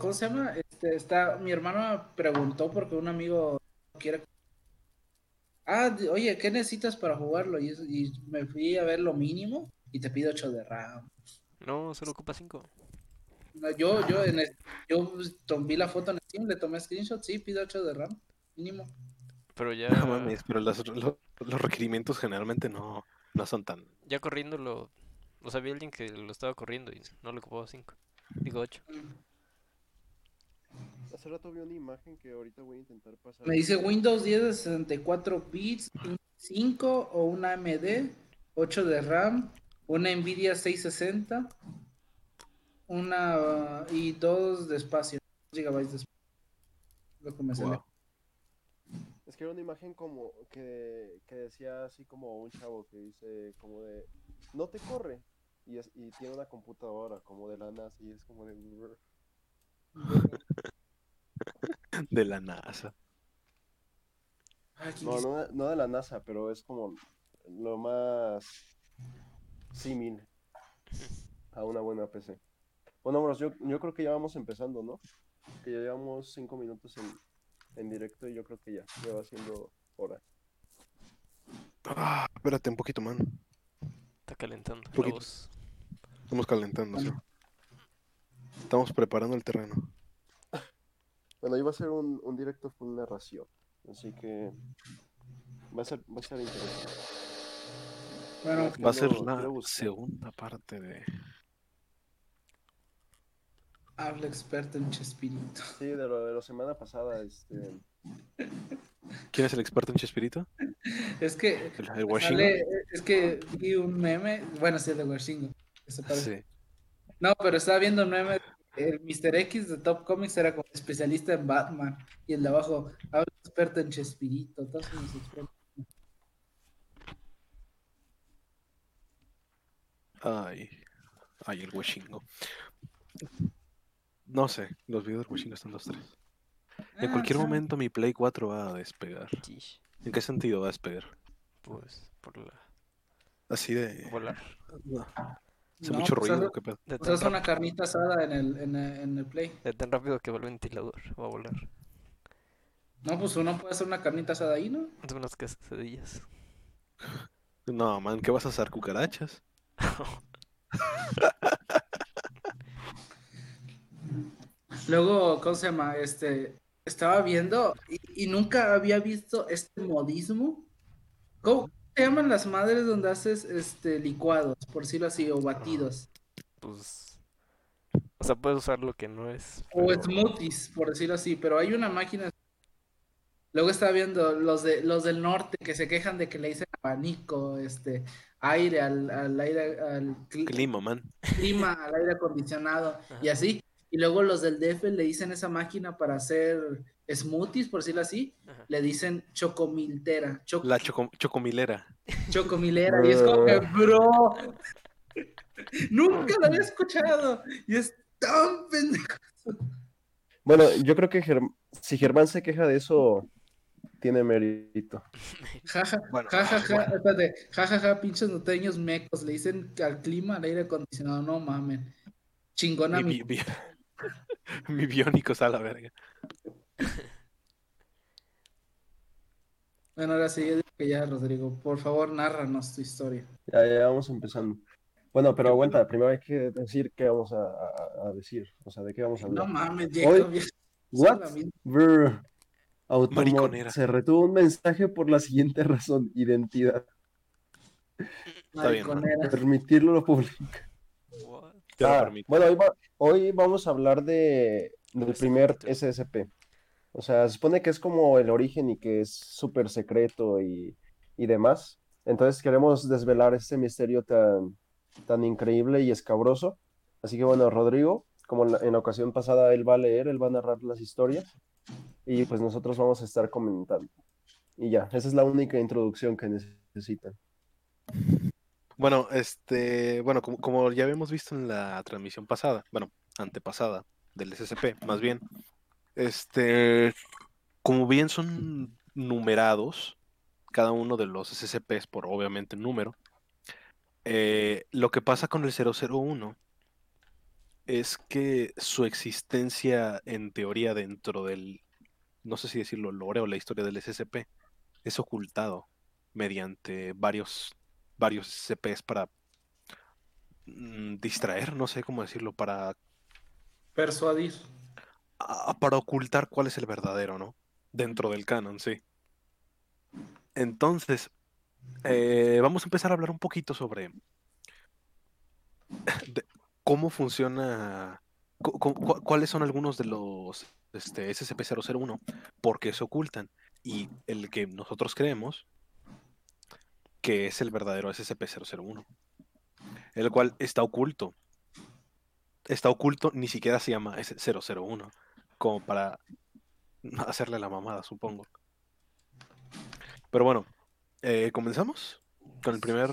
¿cómo se llama? Este, está, mi hermano me preguntó porque un amigo quiere. Ah, oye, ¿qué necesitas para jugarlo? Y, y me fui a ver lo mínimo y te pido 8 de RAM. No, solo ocupa 5. No, yo, yo, en el- yo pues, tom- vi la foto en Steam, le tomé screenshot, sí, pido 8 de RAM, mínimo. Pero ya, No mames, pero los, lo- los requerimientos generalmente no, no son tan. ya corriéndolo. O sea, vi a alguien que lo estaba corriendo y no le ocupaba 5. Digo 8. Hace rato vi una imagen que ahorita voy a intentar pasar. Me dice Windows 10 de 64 bits, un 5 o una AMD, 8 de RAM, una Nvidia 660, una uh, y 2 de espacio, 2 GB de espacio. Lo que me. Wow. Es que era una imagen como que, que decía así como un chavo que dice como de no te corre y, es- y tiene una computadora como de la NASA y es como de. De la NASA. Ah, ¿quién no, no, de- no de la NASA, pero es como lo más símil a una buena PC. Bueno, bros, yo, yo creo que ya vamos empezando, ¿no? Que ya llevamos cinco minutos en, en directo y yo creo que ya, ya va siendo hora. Ah, espérate un poquito, man. Está calentando la Poquito. voz. Estamos calentando, sí. Estamos preparando el terreno. Bueno, iba a ser un, un directo full narración, así que va a ser, va a ser interesante. Bueno, Va a ser buscar. segunda parte de. habla experto en Chespirito. Sí, de lo de la semana pasada, este, ¿Quién es el experto en Chespirito? Es que ¿El, el Washington? sale- es que vi un meme, bueno, sí, el de parece. Sí. No, pero estaba viendo un meme. El Mr. X de Top Comics era como especialista en Batman. Y el de abajo, habla experto en Chespirito. Todos somos expertos. Ay. Ay, el Washingo. No sé, los videos del Washingo están los tres. En Ah, cualquier sí. momento mi Play 4 va a despegar. ¿En qué sentido va a despegar? Pues por la Así de. volar. No. Hace No, mucho pues, ruido, haz- ¿qué pedo? De O sea, tan, es una carnita asada en el, en el, en el Play. de tan rápido que va el ventilador. Va a volar. No, pues uno puede hacer una carnita asada ahí, ¿no? Hace unas quesadillas. No, man, ¿qué vas a hacer? ¿Cucarachas? Luego, ¿cómo se llama? Este, estaba viendo y, y nunca había visto este modismo. ¿Cómo se llaman las madres donde haces este licuados, por decirlo así, o batidos? Pues. O sea, puedes usar lo que no es. O smoothies, por decirlo así, pero hay una máquina. Luego estaba viendo los de los del norte que se quejan de que le dicen abanico, este, aire al, al aire, al cli- Clima, man. clima, al aire acondicionado y así. Y luego los del DF le dicen esa máquina para hacer smoothies, por decirlo así, Ajá. le dicen chocomiltera, choc- La choco- chocomilera. chocomilera. Y es como que, bro, nunca lo había escuchado. Y es tan pendejo. Bueno, yo creo que Germ- si Germán se queja de eso, tiene mérito. Ja, ja, Bueno, ja, ja, ja, bueno. espérate, ja, ja, ja, pinches norteños mecos, le dicen que al clima, al aire acondicionado, no mamen. Chingona Mi, mi. mi biónico está a la verga. Bueno, ahora sí, yo digo que ya, Rodrigo, por favor, nárranos tu historia. Ya, ya vamos empezando. Bueno, pero aguanta, primero hay que decir qué vamos a, a- a decir, o sea, de qué vamos a No hablar. mames, Hoy- Jacob, ya- What? Brr. Mariconera. se retuvo un mensaje por la siguiente razón, identidad. Está bien, ¿no? Mariconera. Permitirlo lo publica. Te lo Ah, permito. bueno, hoy, va- hoy vamos a hablar de, del primer SSP. O sea, se supone que es como el origen y que es súper secreto y, y demás. Entonces queremos desvelar este misterio tan, tan increíble y escabroso. Así que bueno, Rodrigo, como en la, en la ocasión pasada él va a leer, él va a narrar las historias y pues nosotros vamos a estar comentando. Y ya, esa es la única introducción que necesitan. Bueno, este, bueno, como, ya habíamos visto en la transmisión pasada, bueno, antepasada del SCP, más bien, este, como bien son numerados cada uno de los SCPs por obviamente número, eh, lo que pasa con el 001 es que su existencia en teoría dentro del, no sé si decirlo, lore o la historia del SCP, es ocultado mediante varios, varios SCPs para mm, distraer, no sé cómo decirlo, para, Persuadir. a- para ocultar cuál es el verdadero, ¿no? Dentro del canon, sí. Entonces, eh, vamos a empezar a hablar un poquito sobre de cómo funciona, cu- cu- cu- cuáles son algunos de los este, SCP-001, por qué se ocultan, y el que nosotros creemos que es el verdadero SCP-001, el cual está oculto. Está oculto, ni siquiera se llama S001, como para hacerle la mamada, supongo. Pero bueno, eh, ¿comenzamos con el primer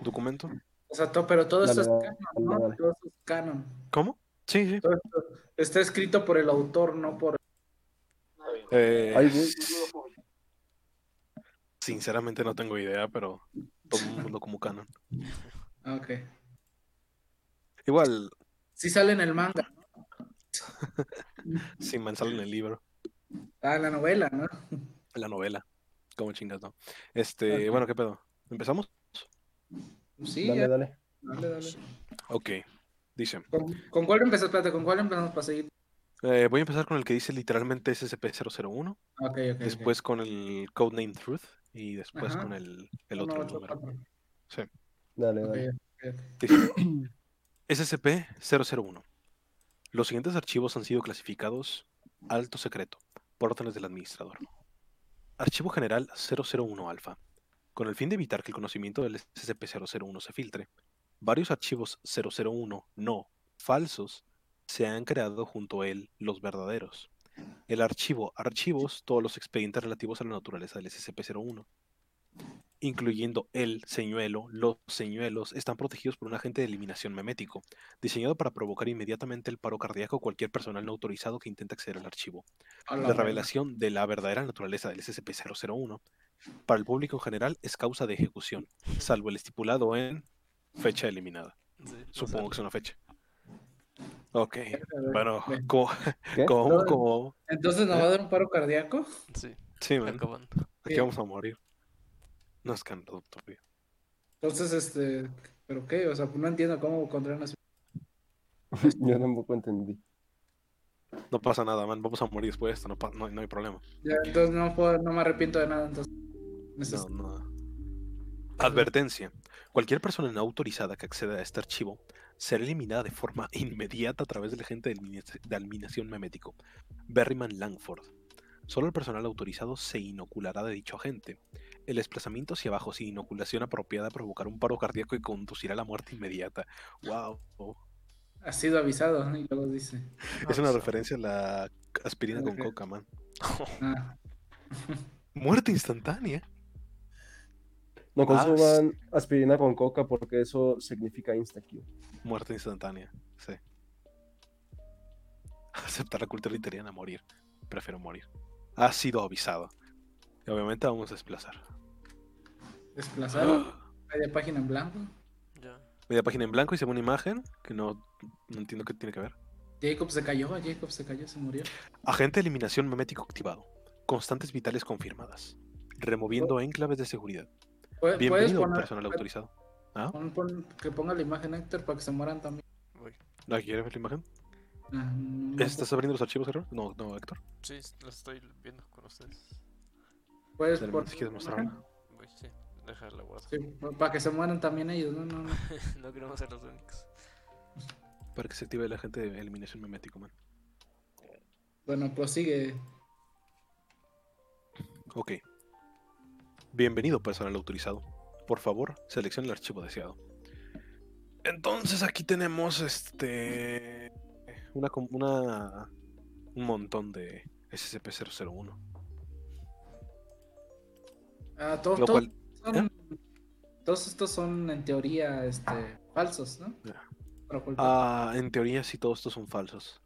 documento? O sea, to- pero todo Dale, esto es canon, ¿no? dale. Todo esto es canon. ¿Cómo? Sí, sí. Todo esto está escrito por el autor, no por... Eh, Ay. Sinceramente no tengo idea, pero tomémoslo como canon. Ah, Ok. Igual, Sí sale en el manga. si me sale en el libro, Ah, la novela, ¿no? en la novela. Como chingas, ¿no? Este, bueno, ¿qué pedo? ¿Empezamos? Sí, Dale, ya. dale. Dale, dale. Ok. Dice, ¿Con, con cuál empezás? Espérate, ¿con cuál empezamos para seguir? Eh, voy a empezar con el que dice literalmente SCP-001, Ok, ok. ok. después con el codename Truth y después Ajá. con el, el otro número. Sí. Dale, dale. ok, ok. Dice, SCP-001. Los siguientes archivos han sido clasificados alto secreto por órdenes del administrador. Archivo General 001 Alfa. Con el fin de evitar que el conocimiento del SCP-001 se filtre, varios archivos 001 no falsos se han creado junto a él los verdaderos. El archivo Archivos, todos los expedientes relativos a la naturaleza del SCP-01 incluyendo el señuelo, los señuelos, están protegidos por un agente de eliminación memético, diseñado para provocar inmediatamente el paro cardíaco a cualquier personal no autorizado que intente acceder al archivo. La revelación de la verdadera naturaleza del SCP-001 para el público en general es causa de ejecución, salvo el estipulado en fecha eliminada. Sí, Supongo que es una fecha. Ok, ver, bueno, como, como, como, Entonces nos va a dar un paro cardíaco. Sí, sí, man, acabando. aquí vamos a morir. No es canon, doctor. Entonces, este, ¿pero qué? O sea, no entiendo cómo contraen así. Yo tampoco entendí. No pasa nada, man, vamos a morir después de esto, no, pa- no, no hay problema. Ya, entonces no puedo, no me arrepiento de nada, entonces. No, no. Advertencia. Cualquier persona no autorizada que acceda a este archivo será eliminada de forma inmediata a través del agente de elimina- de eliminación memético, Berryman Langford. Solo el personal autorizado se inoculará de dicho agente. El desplazamiento hacia abajo sin inoculación apropiada provocará un paro cardíaco y conducirá a la muerte inmediata. ¡Wow! Ha sido avisado, ¿no? Y luego dice. Es una referencia a la aspirina con coca, man. Ah, Muerte instantánea. No Ah, consuman aspirina con coca porque eso significa insta-Q. Muerte instantánea, sí. Aceptar la cultura italiana, morir. Prefiero morir. Ha sido avisado. Y obviamente vamos a desplazar. desplazaron. Media página en blanco. Ya. Media página en blanco y se ve una imagen que no, no entiendo qué tiene que ver. Jacob se cayó, Jacob se cayó, se murió. Agente de eliminación memético activado. Constantes vitales confirmadas. Removiendo enclaves de seguridad. Bienvenido poner, personal autorizado. ¿Ah? pon- pon- que ponga la imagen Héctor para que se mueran también. ¿No quieres ver la imagen? Ah, no, no, ¿Estás abriendo los archivos, error? No, no, Héctor. Sí, lo estoy viendo con ustedes. Puedes poner si quieres la mostrarla. Voy, sí. Déjala guardar. Sí, para que se mueran también ellos, no, no, no. no queremos ser los únicos. Para que se active el agente de eliminación memético, man. Bueno, prosigue. Ok. Bienvenido personal autorizado. Por favor, seleccione el archivo deseado. Entonces aquí tenemos este una una un montón de SCP-001. Ah, to- Lo to- cual son- todos estos son en teoría este, falsos, ¿no? Ah, en teoría sí todos estos son falsos.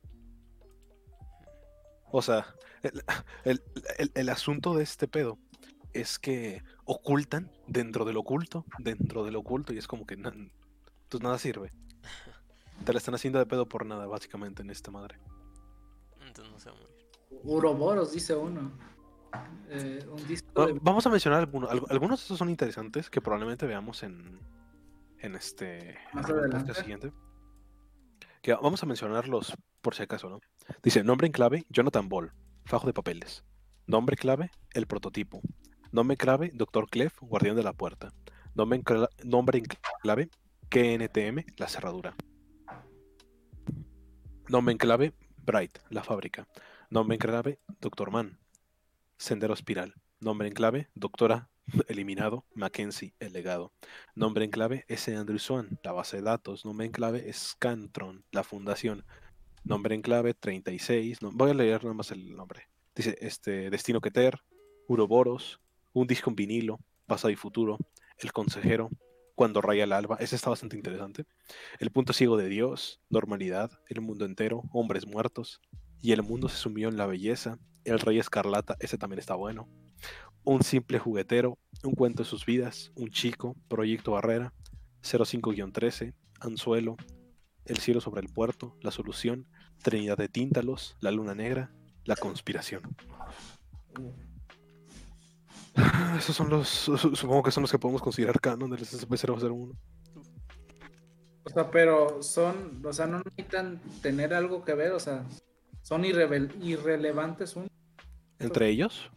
O sea, el, el- el- el asunto de este pedo es que ocultan dentro del oculto, dentro del oculto y es como que na- pues nada sirve. Te la están haciendo de pedo por nada, básicamente, en esta madre. Entonces no se va a morir. Uroboros, dice uno. Eh, un disco Va- de- Vamos a mencionar algunos. Algu- Algunos de estos son interesantes que probablemente veamos en, en este Más adelante. siguiente. Que vamos a mencionarlos por si acaso, ¿no? Dice, nombre en clave, Jonathan Ball, fajo de papeles. Nombre clave, el prototipo. Nombre clave, Dr. Clef, guardián de la puerta. Nombre en, nombre en clave, KNTM, la cerradura. Nombre en clave, Bright, la fábrica. Nombre en clave, Dr. Mann, Sendero Espiral. Nombre en clave, Doctora Eliminado, Mackenzie, el legado. Nombre en clave, S. Andrew Swan, la base de datos. Nombre en clave, Scantron, la fundación. Nombre en clave, 36. no- voy a leer nada más el nombre. Dice, este, Destino Keter, Uroboros, Un disco en vinilo, Pasado y Futuro, El Consejero, Cuando Raya el Alba. Ese está bastante interesante. El punto ciego de Dios, Normalidad, El mundo entero, Hombres muertos. Y el mundo se sumió en la belleza. El Rey Escarlata, ese también está bueno. Un simple juguetero, un cuento de sus vidas, un chico, Proyecto Barrera, 05-13, Anzuelo, El cielo sobre el puerto, La solución, Trinidad de Tíntalos, La luna negra, La conspiración. Esos son los, su- supongo que son los que podemos considerar canon del SCP-001. O sea, pero son, o sea, no necesitan tener algo que ver, o sea, son irrelevantes uno. Entre ellos,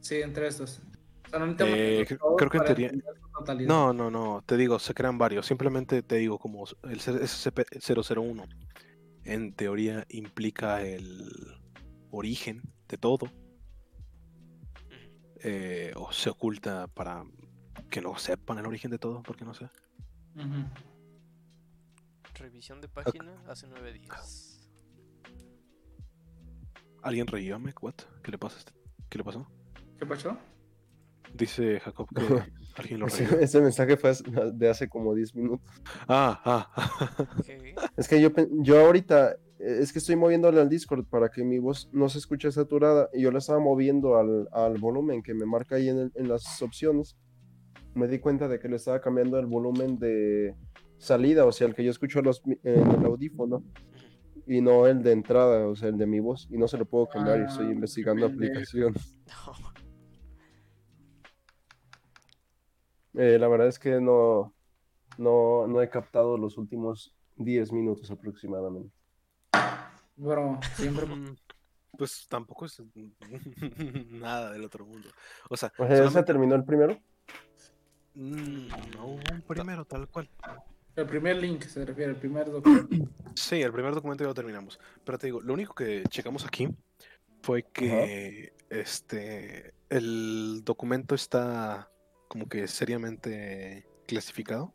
Sí, entre estos. O sea, no necesitamos Eh, creo que en teoría- no, no, no, te digo, se crean varios. Simplemente te digo, como el SCP-001 en teoría implica el origen de todo, eh, o se oculta para que no sepan el origen de todo, porque no sé. Revisión de página hace nueve días. ¿Alguien reíame? What? ¿Qué le pasa? a este- ¿Qué le pasó? ¿Qué pasó? Dice Jacob que alguien lo Ese, reía. ese mensaje fue de hace como 10 minutos. Ah, ah. ¿Qué? Es que yo, yo ahorita, es que estoy moviéndole al Discord para que mi voz no se escuche saturada y yo la estaba moviendo al, al volumen que me marca ahí en, el- en las opciones. Me di cuenta de que le estaba cambiando el volumen de salida, o sea, el que yo escucho los mi- en el audífono y no el de entrada, o sea, el de mi voz y no se lo puedo cambiar y estoy Ah, investigando aplicaciones. No. Eh, la verdad es que no, no, no he captado los últimos 10 minutos aproximadamente. Bro, siempre. Mm, Pues tampoco es nada del otro mundo. O sea, O sea, ¿ya se terminó el primero? Mm, no hubo un primero tal cual. El primer link se refiere, el primer documento. Sí, el primer documento ya lo terminamos. Pero te digo, lo único que checamos aquí fue que este el documento está como que seriamente clasificado.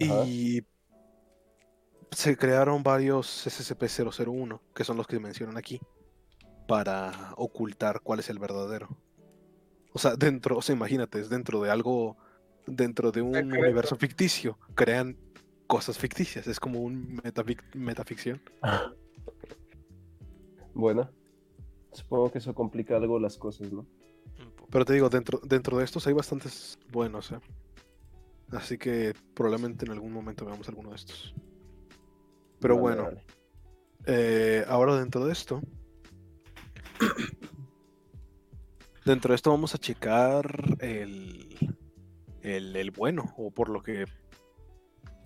Ajá. Y se crearon varios SCP-001, que son los que mencionan aquí, para ocultar cuál es el verdadero. O sea, dentro, o sea, imagínate, es dentro de algo, dentro de un Secreto. universo ficticio, crean cosas ficticias, es como un metafic- metaficción. Bueno, supongo que eso complica algo las cosas, ¿no? Pero te digo, dentro, dentro de estos hay bastantes buenos, ¿eh? Así que probablemente en algún momento veamos alguno de estos. Pero Vale, bueno, vale. Eh, ahora dentro de esto. dentro de esto vamos a checar el, el, el bueno, o por lo que.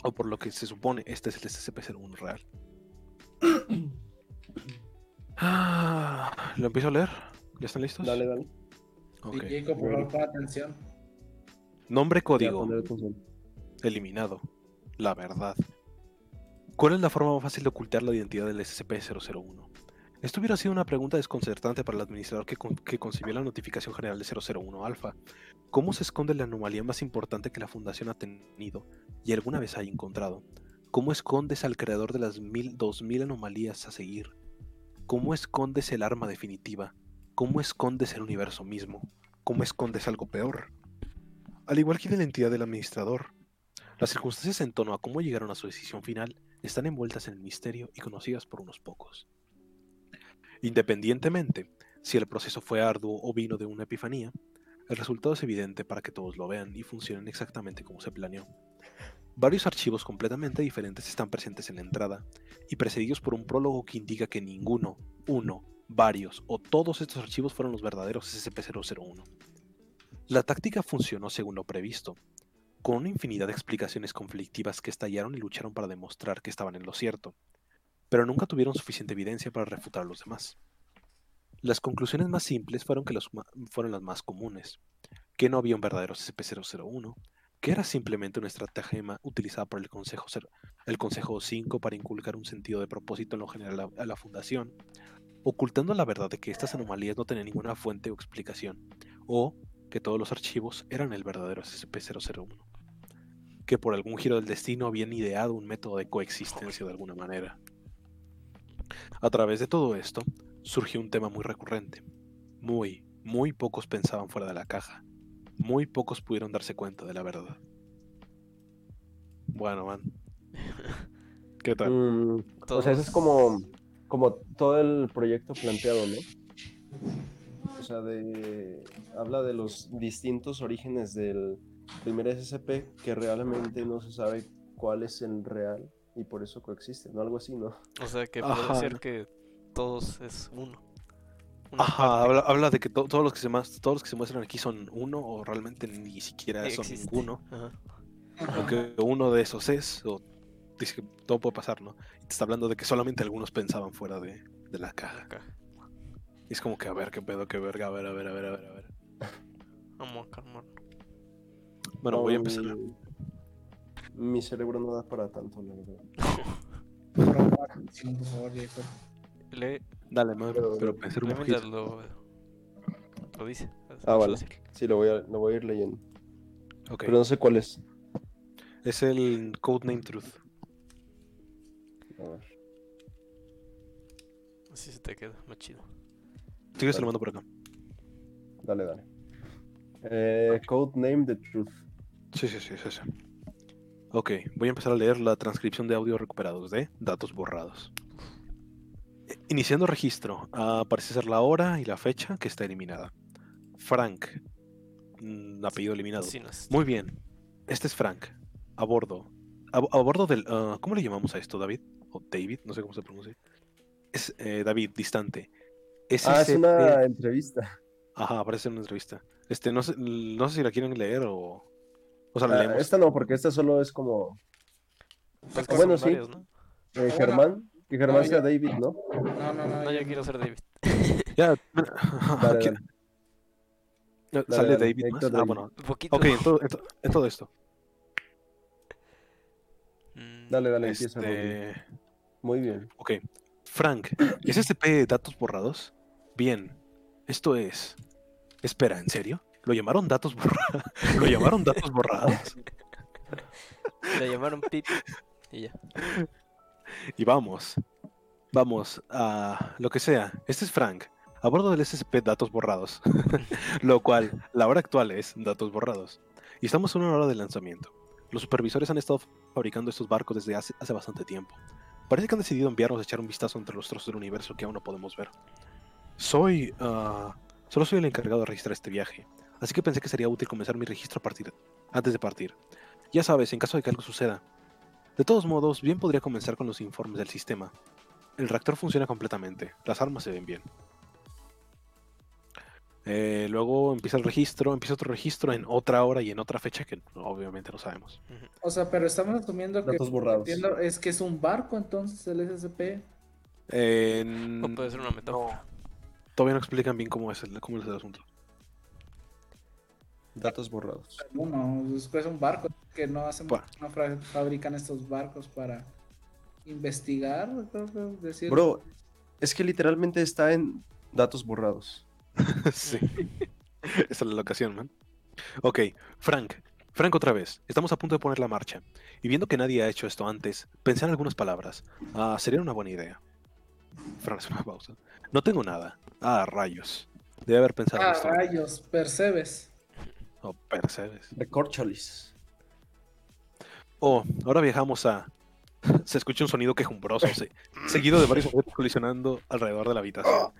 O por lo que se supone, este es el SCP-01 real. Ah, ¿Lo empiezo a leer? ¿Ya están listos? Dale, dale. Ok. Y Jacob, por favor, pon atención. Nombre código. Eliminado. La verdad. ¿Cuál es la forma más fácil de ocultar la identidad del SCP-001? Esto hubiera sido una pregunta desconcertante para el administrador que, con- que concibió la notificación general de 001 Alpha. ¿Cómo se esconde la anomalía más importante que la Fundación ha tenido y alguna vez haya encontrado? ¿Cómo escondes al creador de las mil, 2000 anomalías a seguir? ¿Cómo escondes el arma definitiva? ¿Cómo escondes el universo mismo? ¿Cómo escondes algo peor? Al igual que la identidad del administrador, las circunstancias en torno a cómo llegaron a su decisión final están envueltas en el misterio y conocidas por unos pocos. Independientemente si el proceso fue arduo o vino de una epifanía, el resultado es evidente para que todos lo vean y funcionen exactamente como se planeó. Varios archivos completamente diferentes están presentes en la entrada y precedidos por un prólogo que indica que ninguno, uno, varios o todos estos archivos fueron los verdaderos SCP-001. La táctica funcionó según lo previsto, con una infinidad de explicaciones conflictivas que estallaron y lucharon para demostrar que estaban en lo cierto, pero nunca tuvieron suficiente evidencia para refutar a los demás. Las conclusiones más simples fueron, que fueron las más comunes, que no había un verdadero SCP-001, que era simplemente una estratagema utilizada por el Consejo, el Consejo 5 para inculcar un sentido de propósito en lo general a la Fundación, ocultando la verdad de que estas anomalías no tenían ninguna fuente o explicación, o que todos los archivos eran el verdadero SCP-001, que por algún giro del destino habían ideado un método de coexistencia de alguna manera. A través de todo esto, surgió un tema muy recurrente. Muy, muy pocos pensaban fuera de la caja. Muy pocos pudieron darse cuenta de la verdad. Bueno, man. ¿Qué tal? Mm, o sea, eso es como, como todo el proyecto planteado, ¿no? O sea, de, habla de los distintos orígenes del primer SCP que realmente no se sabe cuál es el real y por eso coexisten, ¿no? Algo así, ¿no? O sea, que Ajá. puede ser que todos es uno. Ajá, habla, habla de que to- todos, los que se todos los que se muestran aquí son uno o realmente ni siquiera son Existe. ninguno. Ajá. Aunque uno de esos es, o dice que todo puede pasar, ¿no? Y te está hablando de que solamente algunos pensaban fuera de, de la caja. Y es como que, a ver, qué pedo, qué verga, a ver, a ver, a ver, a ver, a ver. Vamos a calmarnos. Bueno, No, voy a empezar. Mi, cerebro no da para tanto, la verdad. Por favor. Lee, Dale, man, Pero- pero pensar un poquito. lo, lo dice. Ah, vale. Sí, lo voy a, lo voy a ir leyendo. Ok. Pero no sé cuál es. Es el Codename Truth. A ver. Así se te queda, más chido. Sigue se Vale. lo mando por acá. Dale, dale. Eh, Codename The Truth. Sí, sí, sí, sí, sí. Ok, voy a empezar a leer la transcripción de audio recuperados de datos borrados. Eh, Iniciando registro, ah, parece ser la hora y la fecha que está eliminada. Frank, mm, apellido eliminado. Muy bien, este es Frank, a bordo. A, a bordo del... ah, ¿Cómo le llamamos a esto, David? O David, no sé cómo se pronuncia. Es eh, David, distante. Ah, es SCP una entrevista. Ajá, aparece en una entrevista. Este, no sé, no sé si la quieren leer o... O sea, la Ah, leemos. esta no, porque esta solo es como Pues Ah, bueno, sí. eh, Germán. Que Germán No, sea ya- David, ¿no? No, no, no. No, ya yo quiero ser David. Ya, Dale, sale dale, David más. Ah, David. bueno. Un poquito. Ok, en todo, en to- en todo esto. Mm, Dale, dale, empieza. Rodri. Este, Muy bien. ok. Frank, ¿es SCP datos borrados? Bien. Esto es. Espera, ¿en serio? ¿Lo llamaron datos borrados? ¿Lo llamaron datos borrados? Le llamaron Pip y ya. Y vamos. Vamos a lo que sea. Este es Frank, a bordo del SCP Datos Borrados. lo cual, la hora actual es Datos Borrados. Y estamos a una hora de lanzamiento. Los supervisores han estado fabricando estos barcos desde hace, hace bastante tiempo. Parece que han decidido enviarnos a echar un vistazo entre los trozos del universo que aún no podemos ver. Soy... ah, solo soy el encargado de registrar este viaje. Así que pensé que sería útil comenzar mi registro a partir, antes de partir. Ya sabes, en caso de que algo suceda, de todos modos, bien podría comenzar con los informes del sistema. El reactor funciona completamente, las armas se ven bien. Eh, luego empieza el registro, empieza otro registro en otra hora y en otra fecha que obviamente no sabemos. O sea, pero estamos asumiendo que. Datos borrados. entiendo, es que es un barco entonces el SCP. Eh, O puede ser una metáfora. todavía no explican bien cómo es el, cómo es el asunto. Datos borrados. Bueno, es que es un barco que no hacen, Bueno. no fabrican estos barcos para investigar, decir. Bro, es que literalmente está en datos borrados. sí. Esa es la locación, man. Ok, Frank. Frank otra vez. Estamos a punto de poner la marcha. Y viendo que nadie ha hecho esto antes, pensé en algunas palabras. Ah, sería una buena idea. Frank hace una pausa. No tengo nada. Ah, rayos. Debe haber pensado en ah, esto. rayos, percebes. Oh, percebes. Recorcholis. Oh, ahora viajamos a. Se escucha un sonido quejumbroso, se- seguido de varios objetos colisionando alrededor de la habitación.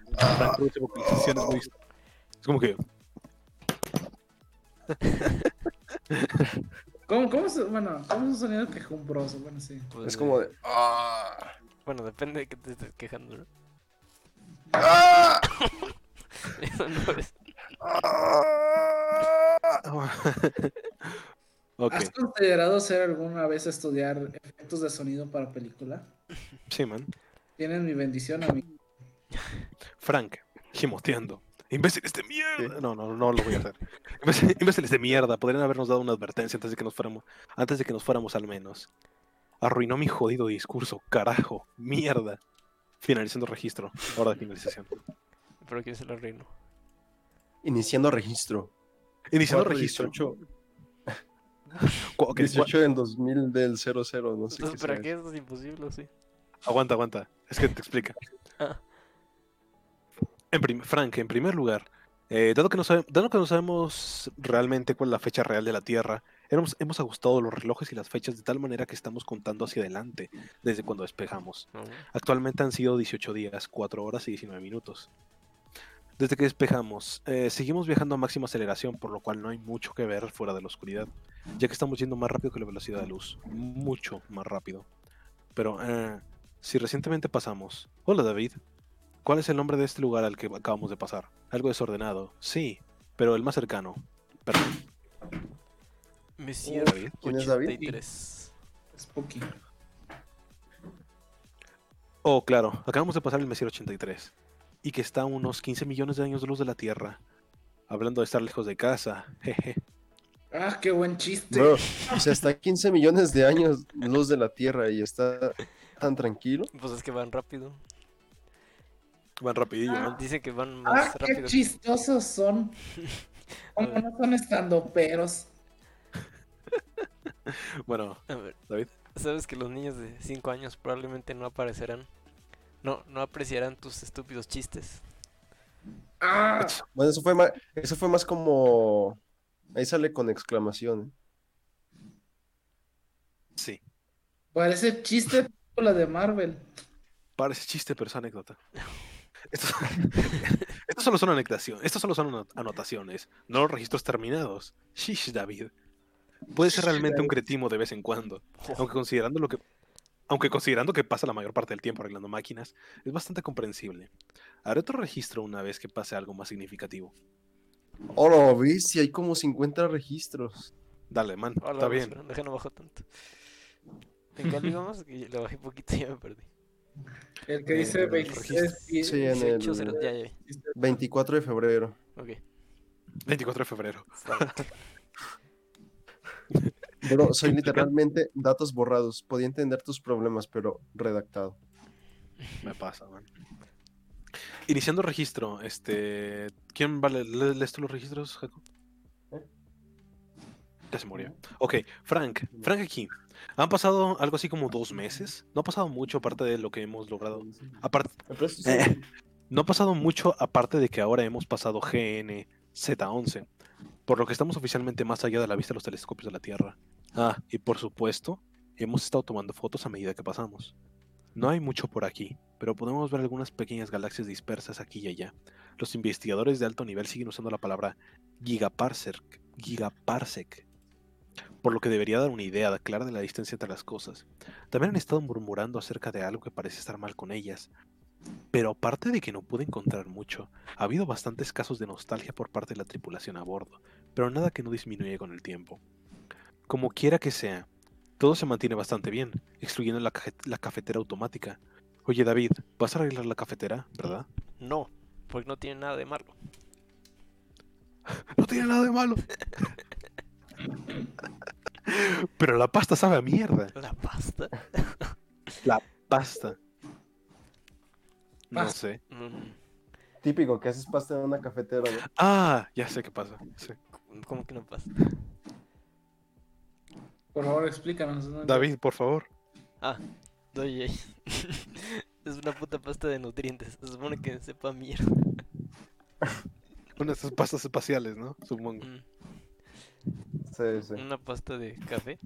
Muy. Es como que. ¿Cómo, cómo es, bueno, ¿cómo es un sonido quejumbroso? Bueno, sí. Pues, Es como de. ¡Ah! Bueno, depende de que te estés quejando, ¿no? ¡Ah! Eso no es. ¿Has considerado hacer alguna vez estudiar efectos de sonido para película? sí, man. Tienen mi bendición, amigo. Frank, gimoteando. Imbéciles de mierda. No, no, no lo voy a hacer. Imbéciles- Imbéciles de mierda. Podrían habernos dado una advertencia antes de que nos fuéramos. Antes de que nos fuéramos al menos. Arruinó mi jodido discurso. Carajo. Mierda. Finalizando registro. Hora de finalización. Pero quién se lo arruinó. Iniciando registro. Iniciando 4, registro. 18, Cu- ok, 18 en 2000 del 00, no sé Entonces, qué ¿para sea. qué eso es imposible? Sí. Aguanta, aguanta. Es que te explica. Ah. En prim- Frank, en primer lugar, eh, dado, que no dado que no sabemos realmente cuál es la fecha real de la Tierra, hemos, hemos ajustado los relojes y las fechas de tal manera que estamos contando hacia adelante desde cuando despejamos. Actualmente han sido 18 días, 4 horas y 19 minutos. Desde que despejamos, eh, seguimos viajando a máxima aceleración, por lo cual no hay mucho que ver fuera de la oscuridad, ya que estamos yendo más rápido que la velocidad de luz, mucho más rápido. Pero, eh, si recientemente pasamos... Hola David, ¿cuál es el nombre de este lugar al que acabamos de pasar? Algo desordenado, sí, pero el más cercano. Perdón, Monsieur David. ¿Quién es David? 83. Spooky. Oh, claro, acabamos de pasar el Messier 83. Y que está a unos 15 millones de años de luz de la Tierra. Hablando de estar lejos de casa, jeje. Ah, qué buen chiste. Bro, o sea, está a 15 millones de años luz de la Tierra y está tan tranquilo. Pues es que van rápido. Van rapidillo, Ah. man. Dicen que van ah, más qué rápido. chistosos son. Como no son estando peros. Bueno, A ver, David. sabes que los niños de 5 años probablemente no aparecerán. No, no apreciarán tus estúpidos chistes. Ah, Bueno, eso fue más, eso fue más como. Ahí sale con exclamación. ¿eh? Sí. parece chiste película de Marvel. Parece chiste, pero es anécdota. Estos, estos solo son anotaciones. Estos solo son ano- anotaciones, no los registros terminados. Shish, David. Puede ser realmente un cretimo de vez en cuando. Aunque considerando lo que. Aunque considerando que pasa la mayor parte del tiempo arreglando máquinas, es bastante comprensible. Haré otro registro una vez que pase algo más significativo. Oh, no, ¿ves? Si hay como 50 registros. Dale, man, Hola, está bien. espera, Deja no bajo tanto. ¿En cuál íbamos? Le bajé poquito y ya me perdí. El que Eh, dice el 23 y- Sí, en 18, el- cero- ya, ya. 24 de febrero. Ok. 24 de febrero. Bro, soy literalmente datos borrados. Podía entender tus problemas, pero redactado. Me pasa, man. Iniciando registro, este. ¿Quién vale? ¿Le- ¿Lees tú los registros, Jaco? ¿Eh? Ya se murió. Ok, Frank. Frank aquí. Han pasado algo así como dos meses. No ha pasado mucho aparte de lo que hemos logrado. Aparte. Eh, no ha pasado mucho aparte de que ahora hemos pasado GN Z11, por lo que estamos oficialmente más allá de la vista de los telescopios de la Tierra. Ah, y por supuesto, hemos estado tomando fotos a medida que pasamos. No hay mucho por aquí, pero podemos ver algunas pequeñas galaxias dispersas aquí y allá. Los investigadores de alto nivel siguen usando la palabra gigaparsec, gigaparsec, por lo que debería dar una idea clara de la distancia entre las cosas. También han estado murmurando acerca de algo que parece estar mal con ellas, pero aparte de que no pude encontrar mucho, ha habido bastantes casos de nostalgia por parte de la tripulación a bordo, pero nada que no disminuye con el tiempo. Como quiera que sea, todo se mantiene bastante bien, excluyendo la, la cafetera automática. Oye David, ¿vas a arreglar la cafetera, verdad? No, porque no tiene nada de malo. No tiene nada de malo. pero la pasta sabe a mierda. La pasta. Pasta. No sé. Típico, que haces pasta en una cafetera, ¿no? Ah, ya sé qué pasa. sí. ¿Cómo que no pasta? Por favor, explícanos. ¿no? David, por favor. Ah, oye. es una puta pasta de nutrientes. Se supone que sepa mierda. Una de esas pastas espaciales, ¿no? Supongo. Mm, Sí, sí. Una pasta de café.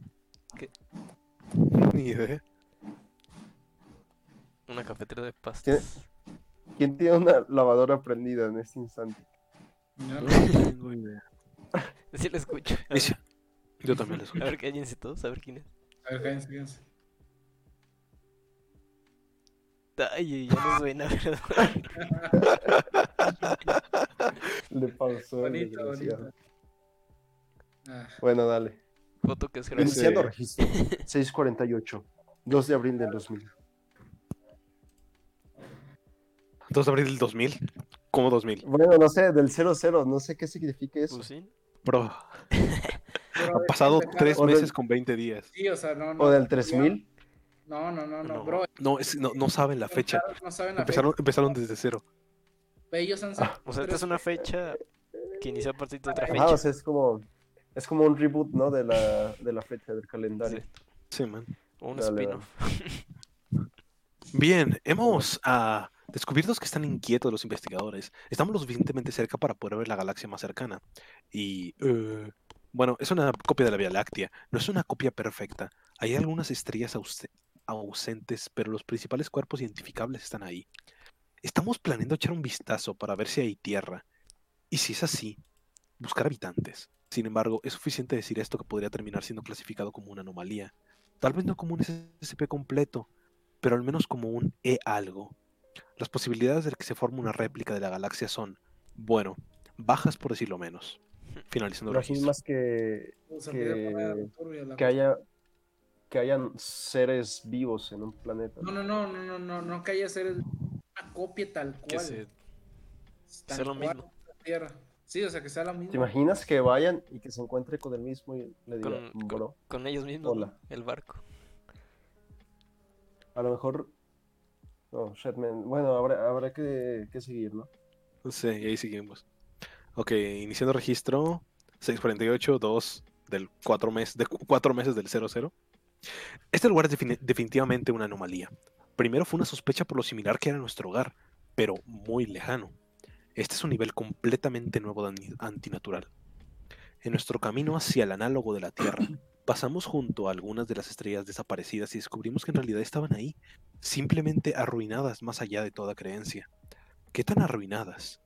Ni idea. Una cafetera de pastas. ¿Quién tiene una lavadora prendida en este instante? No, No tengo idea. Sí la escucho. Yo también lo A escucho. ver, cállense todos, a ver quién es. A ver, cállense, cállense. Ay, ya no suena, ¿verdad? Le pausó. el Bonito, bonito. Ah, Bueno, dale. Foto que es grande. Iniciando registro. 648. 2 de abril del 2000. 2 de abril del 2000. ¿Cómo 2000? Bueno, no sé, del 00, no sé qué significa eso. Pues sí. Bro, pero ha pasado pendejada. 3 O del- meses con 20 días. Sí, o sea, no, no. O del 3000. No, no, no, no, No. bro. No, es- no, no saben la fecha. No saben la Empezaron, empezaron desde cero. fecha. Ellos han Ah, O sea, esta es una fecha que inició a partir de otra fecha. o sea, es como. Es como un reboot, ¿no? De la, de la fecha del calendario. Sí, Sí, man. o un spin-off. Bien, hemos ah, descubierto que están inquietos los investigadores. Estamos lo suficientemente cerca para poder ver la galaxia más cercana. Y, eh, bueno, es una copia de la Vía Láctea. No es una copia perfecta. Hay algunas estrellas aus- ausentes, pero los principales cuerpos identificables están ahí. Estamos planeando echar un vistazo para ver si hay tierra. Y si es así, buscar habitantes. Sin embargo, es suficiente decir esto que podría terminar siendo clasificado como una anomalía. Tal vez no como un SCP completo, pero al menos como un E algo. Las posibilidades de que se forme una réplica de la galaxia son, bueno, bajas por decirlo menos. Finalizando Las mismas que, que- que haya que hayan seres vivos en un planeta. No, no, no, no, no, no, no que haya seres una copia tal cual. Que se... tal sea lo cual mismo. la Tierra. Sí, o sea, que sea la misma. ¿Te imaginas que vayan y que se encuentre con el mismo y le diga, Con- con- bro? Con ellos mismos, el barco. A lo mejor. No. Bueno, habrá, habrá que, que seguir, ¿no? Sí, y ahí seguimos. Ok, iniciando registro, 648, 2 del 4 mes, de 4 meses del 00. Este lugar es defini- definitivamente una anomalía. Primero fue una sospecha por lo similar que era nuestro hogar, pero muy lejano. Este es un nivel completamente nuevo de antinatural. En nuestro camino hacia el análogo de la Tierra, pasamos junto a algunas de las estrellas desaparecidas y descubrimos que en realidad estaban ahí, simplemente arruinadas más allá de toda creencia. ¿Qué tan arruinadas?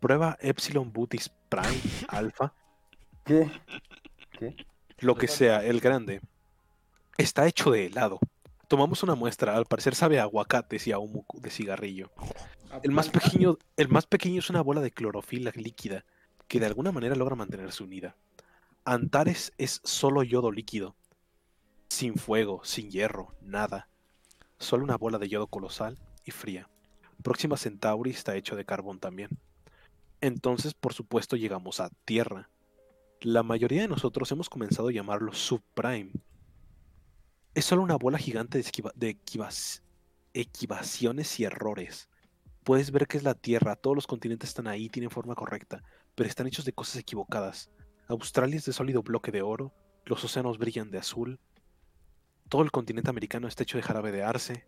Prueba Epsilon Butis Prime Alpha, ¿Qué? ¿Qué? lo que sea, el grande. Está hecho de helado. Tomamos una muestra, al parecer sabe a aguacates y a humo de cigarrillo. El más pequeño, el más pequeño es una bola de clorofila líquida que de alguna manera logra mantenerse unida. Antares es solo yodo líquido, sin fuego, sin hierro, nada. Solo una bola de yodo colosal y fría. Próxima Centauri está hecho de carbón también. Entonces, por supuesto, llegamos a Tierra. La mayoría de nosotros hemos comenzado a llamarlo subprime. Es solo una bola gigante de, equivaciones y errores. Puedes ver que es la Tierra, todos los continentes están ahí, tienen forma correcta, pero están hechos de cosas equivocadas. Australia es de sólido bloque de oro, los océanos brillan de azul, todo el continente americano está hecho de jarabe de arce.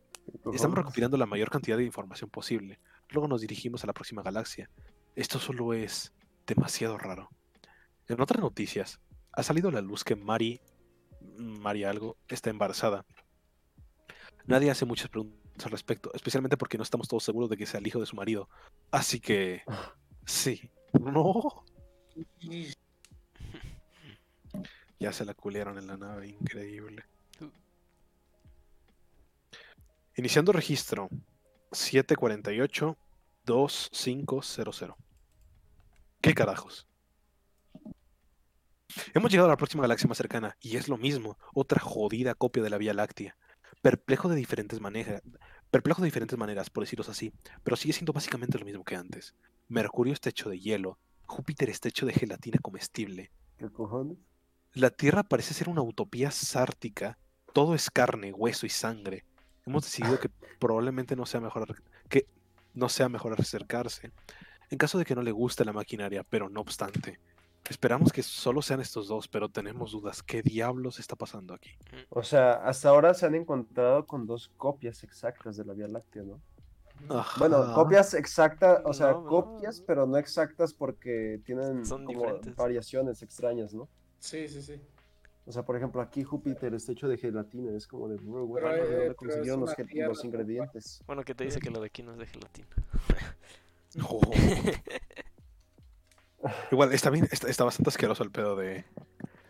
Estamos recopilando la mayor cantidad de información posible. Luego nos dirigimos a la próxima galaxia. Esto solo es demasiado raro. En otras noticias, ha salido a la luz que Mari, Mari algo, está embarazada. Nadie hace muchas preguntas al respecto, especialmente porque no estamos todos seguros de que sea el hijo de su marido. Así que, sí, no. Ya se la culearon en la nave, increíble. Iniciando registro 748-2500. ¿Qué carajos? Hemos llegado a la próxima galaxia más cercana y es lo mismo, otra jodida copia de la Vía Láctea. Perplejo de diferentes maneras, perplejo de diferentes maneras, por decirlo así, pero sigue siendo básicamente lo mismo que antes. Mercurio está hecho de hielo, Júpiter está hecho de gelatina comestible, ¿Qué cojones? La Tierra parece ser una utopía sártica. Todo es carne, hueso y sangre. Hemos decidido que probablemente no sea mejor que no sea mejor acercarse. En caso de que no le guste la maquinaria, pero no obstante, esperamos que solo sean estos dos, pero tenemos dudas. ¿Qué diablos está pasando aquí? O sea, hasta ahora se han encontrado con dos copias exactas de la Vía Láctea, ¿no? Bueno, copias exactas, o sea, No, no. copias, pero no exactas porque tienen Son como diferentes. variaciones extrañas, ¿no? Sí, sí, sí. O sea, por ejemplo, aquí Júpiter está hecho de gelatina, es como de, bro, güey, Pero, ¿de eh, dónde consiguieron los, tierra, ingredientes? Bueno, ¿qué te dice que lo de aquí no es de gelatina? Oh. Igual, está bien, está, está bastante asqueroso el pedo de,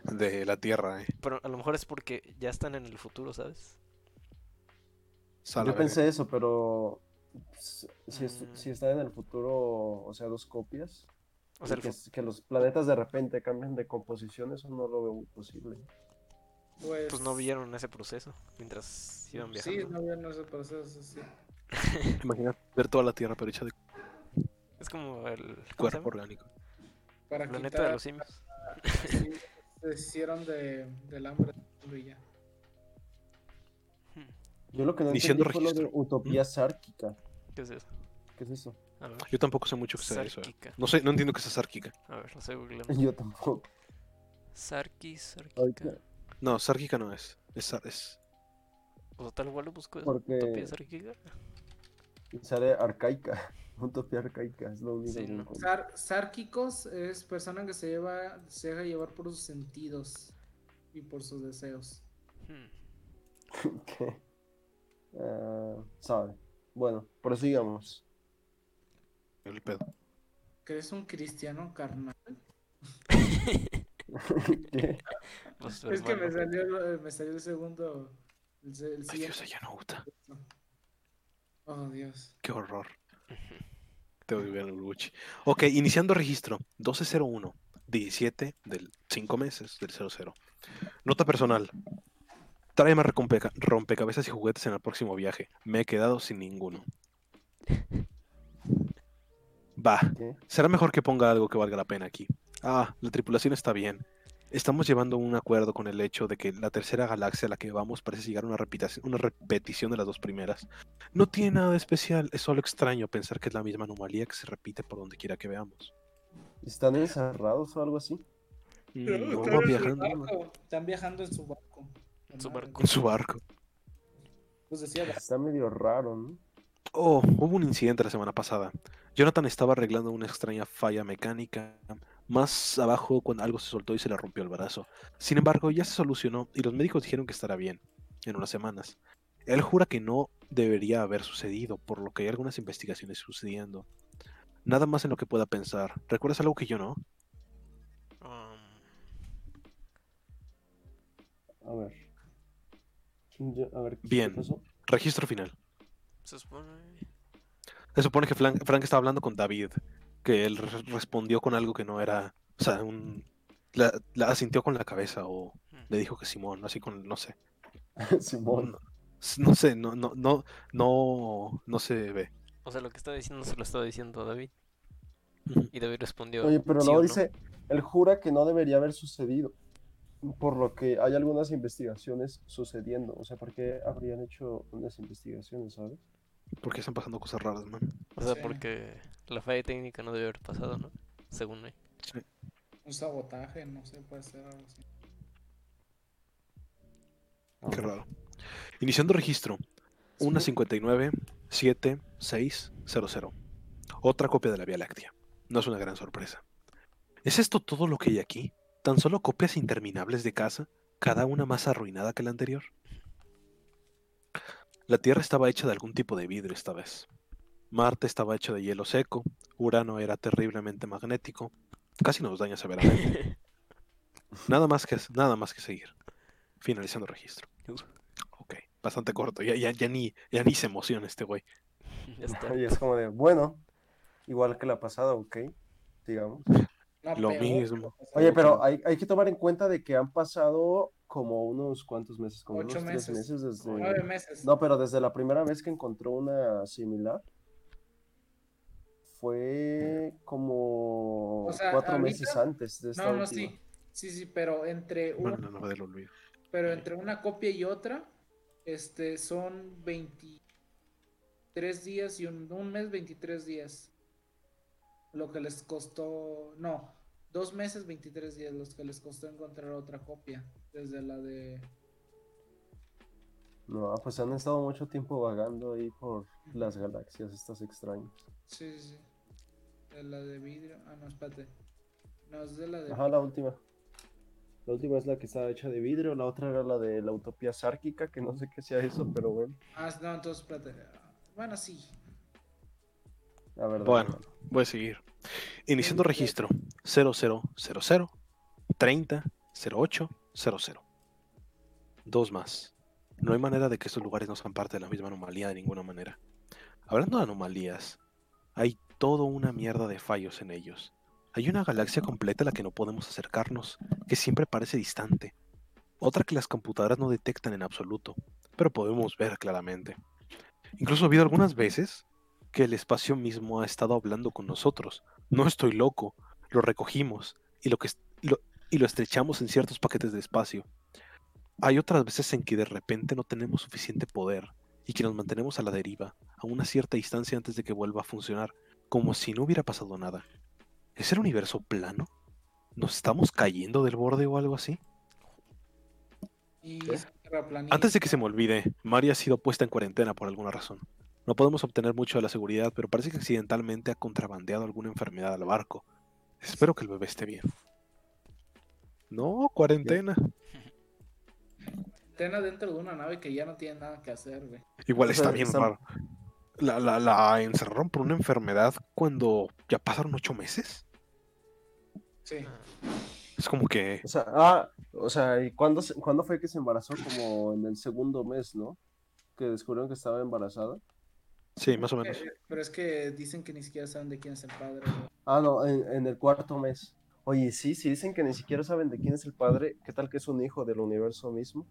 de la Tierra, eh. Pero a lo mejor es porque ya están en el futuro, ¿sabes? Yo verga. pensé eso, pero si, Mm. si está en el futuro, o sea, dos copias, O sea, que, los planetas de repente cambien de composición, eso no lo veo muy posible. Pues, pues no vieron ese proceso mientras iban Sí, viajando. no vieron ese proceso, sí. Imagínate ver toda la Tierra, pero hecha de Es como el ¿cómo se cuerpo orgánico. Para planeta quitar, de los simios. sí, se hicieron de, del hambre y ya. Yo lo que no Iniciando entendí fue lo de registro. utopía sárquica. ¿Qué es eso? ¿Qué es eso? A ver, Yo tampoco sé mucho que sea eso. eh. No sé, no entiendo que sea sárquica. A ver, lo estoy googleando. Yo tampoco. Sarki, Sárquica. No, sárquica no es. Es, sar- es O sea, tal cual lo busco. ¿es Porque- Utopía Sárquica. Sale arcaica. Utopía arcaica, es lo único Sí, que ¿no? Sár- sárquicos es persona que se lleva, se deja llevar por sus sentidos y por sus deseos. Hmm. ¿Qué? Ah, sabe. Bueno, prosigamos. El pedo. ¿Que es un cristiano carnal? ¿Qué? Pues Es que me salió, el- me salió el segundo. El, el Ay, Dios, ella no gusta. Oh, Dios. Qué horror. Te odio ver el Gucci. Ok, iniciando registro. 1201. 17 del 5 meses del 00. Nota personal. Trae más rompecabezas y juguetes en el próximo viaje. Me he quedado sin ninguno. Va. Será mejor que ponga algo que valga la pena aquí. Ah, la tripulación está bien. Estamos llevando un acuerdo con el hecho de que la tercera galaxia a la que vamos parece llegar a una repetición, una repetición de las dos primeras. No tiene nada de especial, es solo extraño pensar que es la misma anomalía que se repite por donde quiera que veamos. ¿Están encerrados o algo así? Mm, Están no, su viajando barco, Están viajando en su barco. En su barco. en su barco. Pues decía, Está medio raro, ¿no? Oh, hubo un incidente la semana pasada. Jonathan estaba arreglando una extraña falla mecánica más abajo cuando algo se soltó y se le rompió el brazo. Sin embargo, ya se solucionó y los médicos dijeron que estará bien en unas semanas. Él jura que no debería haber sucedido, por lo que hay algunas investigaciones sucediendo. Nada más en lo que pueda pensar. ¿Recuerdas algo que yo no? Um, A ver. Yo- a ver, ¿qué Bien. pasó? Registro final. se supone. Se supone que Frank, Frank estaba hablando con David, que él re- respondió con algo que no era, o sea, un, la, la asintió con la cabeza o le dijo que Simón, así con, no sé, Simón. no, sé, no, no, no, no, no se ve. O sea, lo que estaba diciendo se lo estaba diciendo David. Y David respondió. Oye, pero sí no o dice, él jura que no debería haber sucedido, por lo que hay algunas investigaciones sucediendo. O sea, ¿por qué habrían hecho unas investigaciones, sabes? Porque están pasando cosas raras, man. O sea, Sí. porque la falla técnica no debe haber pasado, ¿no? Según él. un sabotaje, no sé, puede ser algo así. Qué raro. Iniciando registro. 159 7600. Otra copia de la Vía Láctea. No es una gran sorpresa. ¿Es esto todo lo que hay aquí? ¿Tan solo copias interminables de casa? ¿Cada una más arruinada que la anterior? La Tierra estaba hecha de algún tipo de vidrio esta vez. Marte estaba hecho de hielo seco. Urano era terriblemente magnético. Casi nos daña severamente. Nada más que, nada más que seguir. Finalizando registro. Uf. Ok, bastante corto. Ya, ya, ya, ni, ya ni se emociona este güey. Y es como de, bueno, igual que la pasada, ok, digamos. Lo peor, mismo. Oye, pero hay, hay que tomar en cuenta de que han pasado como unos cuantos meses, como Ocho unos tres meses. meses Nueve desde... meses. No, pero desde la primera vez que encontró una similar, fue como O sea, cuatro ahorita- meses antes de esta no, no, última. sí. Sí, sí, pero entre, un- Bueno, la nave del olvido. pero entre una copia y otra, este, son 23 días y un, un mes, 23 días. Lo que les costó, no, dos meses, 23 días, los que les costó encontrar otra copia, desde la de... No, pues han estado mucho tiempo vagando ahí por las galaxias estas extrañas. Sí, sí, sí. De la de vidrio. Ah, no, espérate. No, es de la de... Ajá, la última. La última es la que estaba hecha de vidrio, la otra era la de la utopía sárquica, que no sé qué sea eso, pero bueno, Ah, no, entonces espérate. Bueno, sí. la verdad. Bueno. hermano. Voy a seguir. Iniciando registro 0000 30 0800. Dos más. No hay manera de que estos lugares no sean parte de la misma anomalía de ninguna manera. Hablando de anomalías, hay toda una mierda de fallos en ellos. Hay una galaxia completa a la que no podemos acercarnos, que siempre parece distante. Otra que las computadoras no detectan en absoluto, pero podemos ver claramente. Incluso ha habido algunas veces que el espacio mismo ha estado hablando con nosotros. No estoy loco, lo recogimos y lo, que, lo- y lo estrechamos en ciertos paquetes de espacio. Hay otras veces en que de repente no tenemos suficiente poder y que nos mantenemos a la deriva, a una cierta distancia antes de que vuelva a funcionar, como si no hubiera pasado nada. ¿Es el universo plano? ¿Nos estamos cayendo del borde o algo así? Antes de que se me olvide, Mari ha sido puesta en cuarentena por alguna razón. No podemos obtener mucho de la seguridad, pero parece que accidentalmente ha contrabandeado alguna enfermedad al barco. Espero que el bebé esté bien. No, cuarentena. Tena dentro de una nave que ya no tiene nada que hacer, güey. Igual está bien está- raro. La, la, la encerraron por una enfermedad cuando ya pasaron ocho meses. Sí. Es como que O sea, ah, o sea, ¿y cuándo, se- cuándo fue que se embarazó? Como en el segundo mes, ¿no? Que descubrieron que estaba embarazada. Sí, más o menos. Eh, Pero es que dicen que ni siquiera saben de quién es el padre. Ah, no, en, en el cuarto mes. Oye, sí, sí dicen que ni siquiera saben de quién es el padre. ¿Qué tal que es un hijo del universo mismo?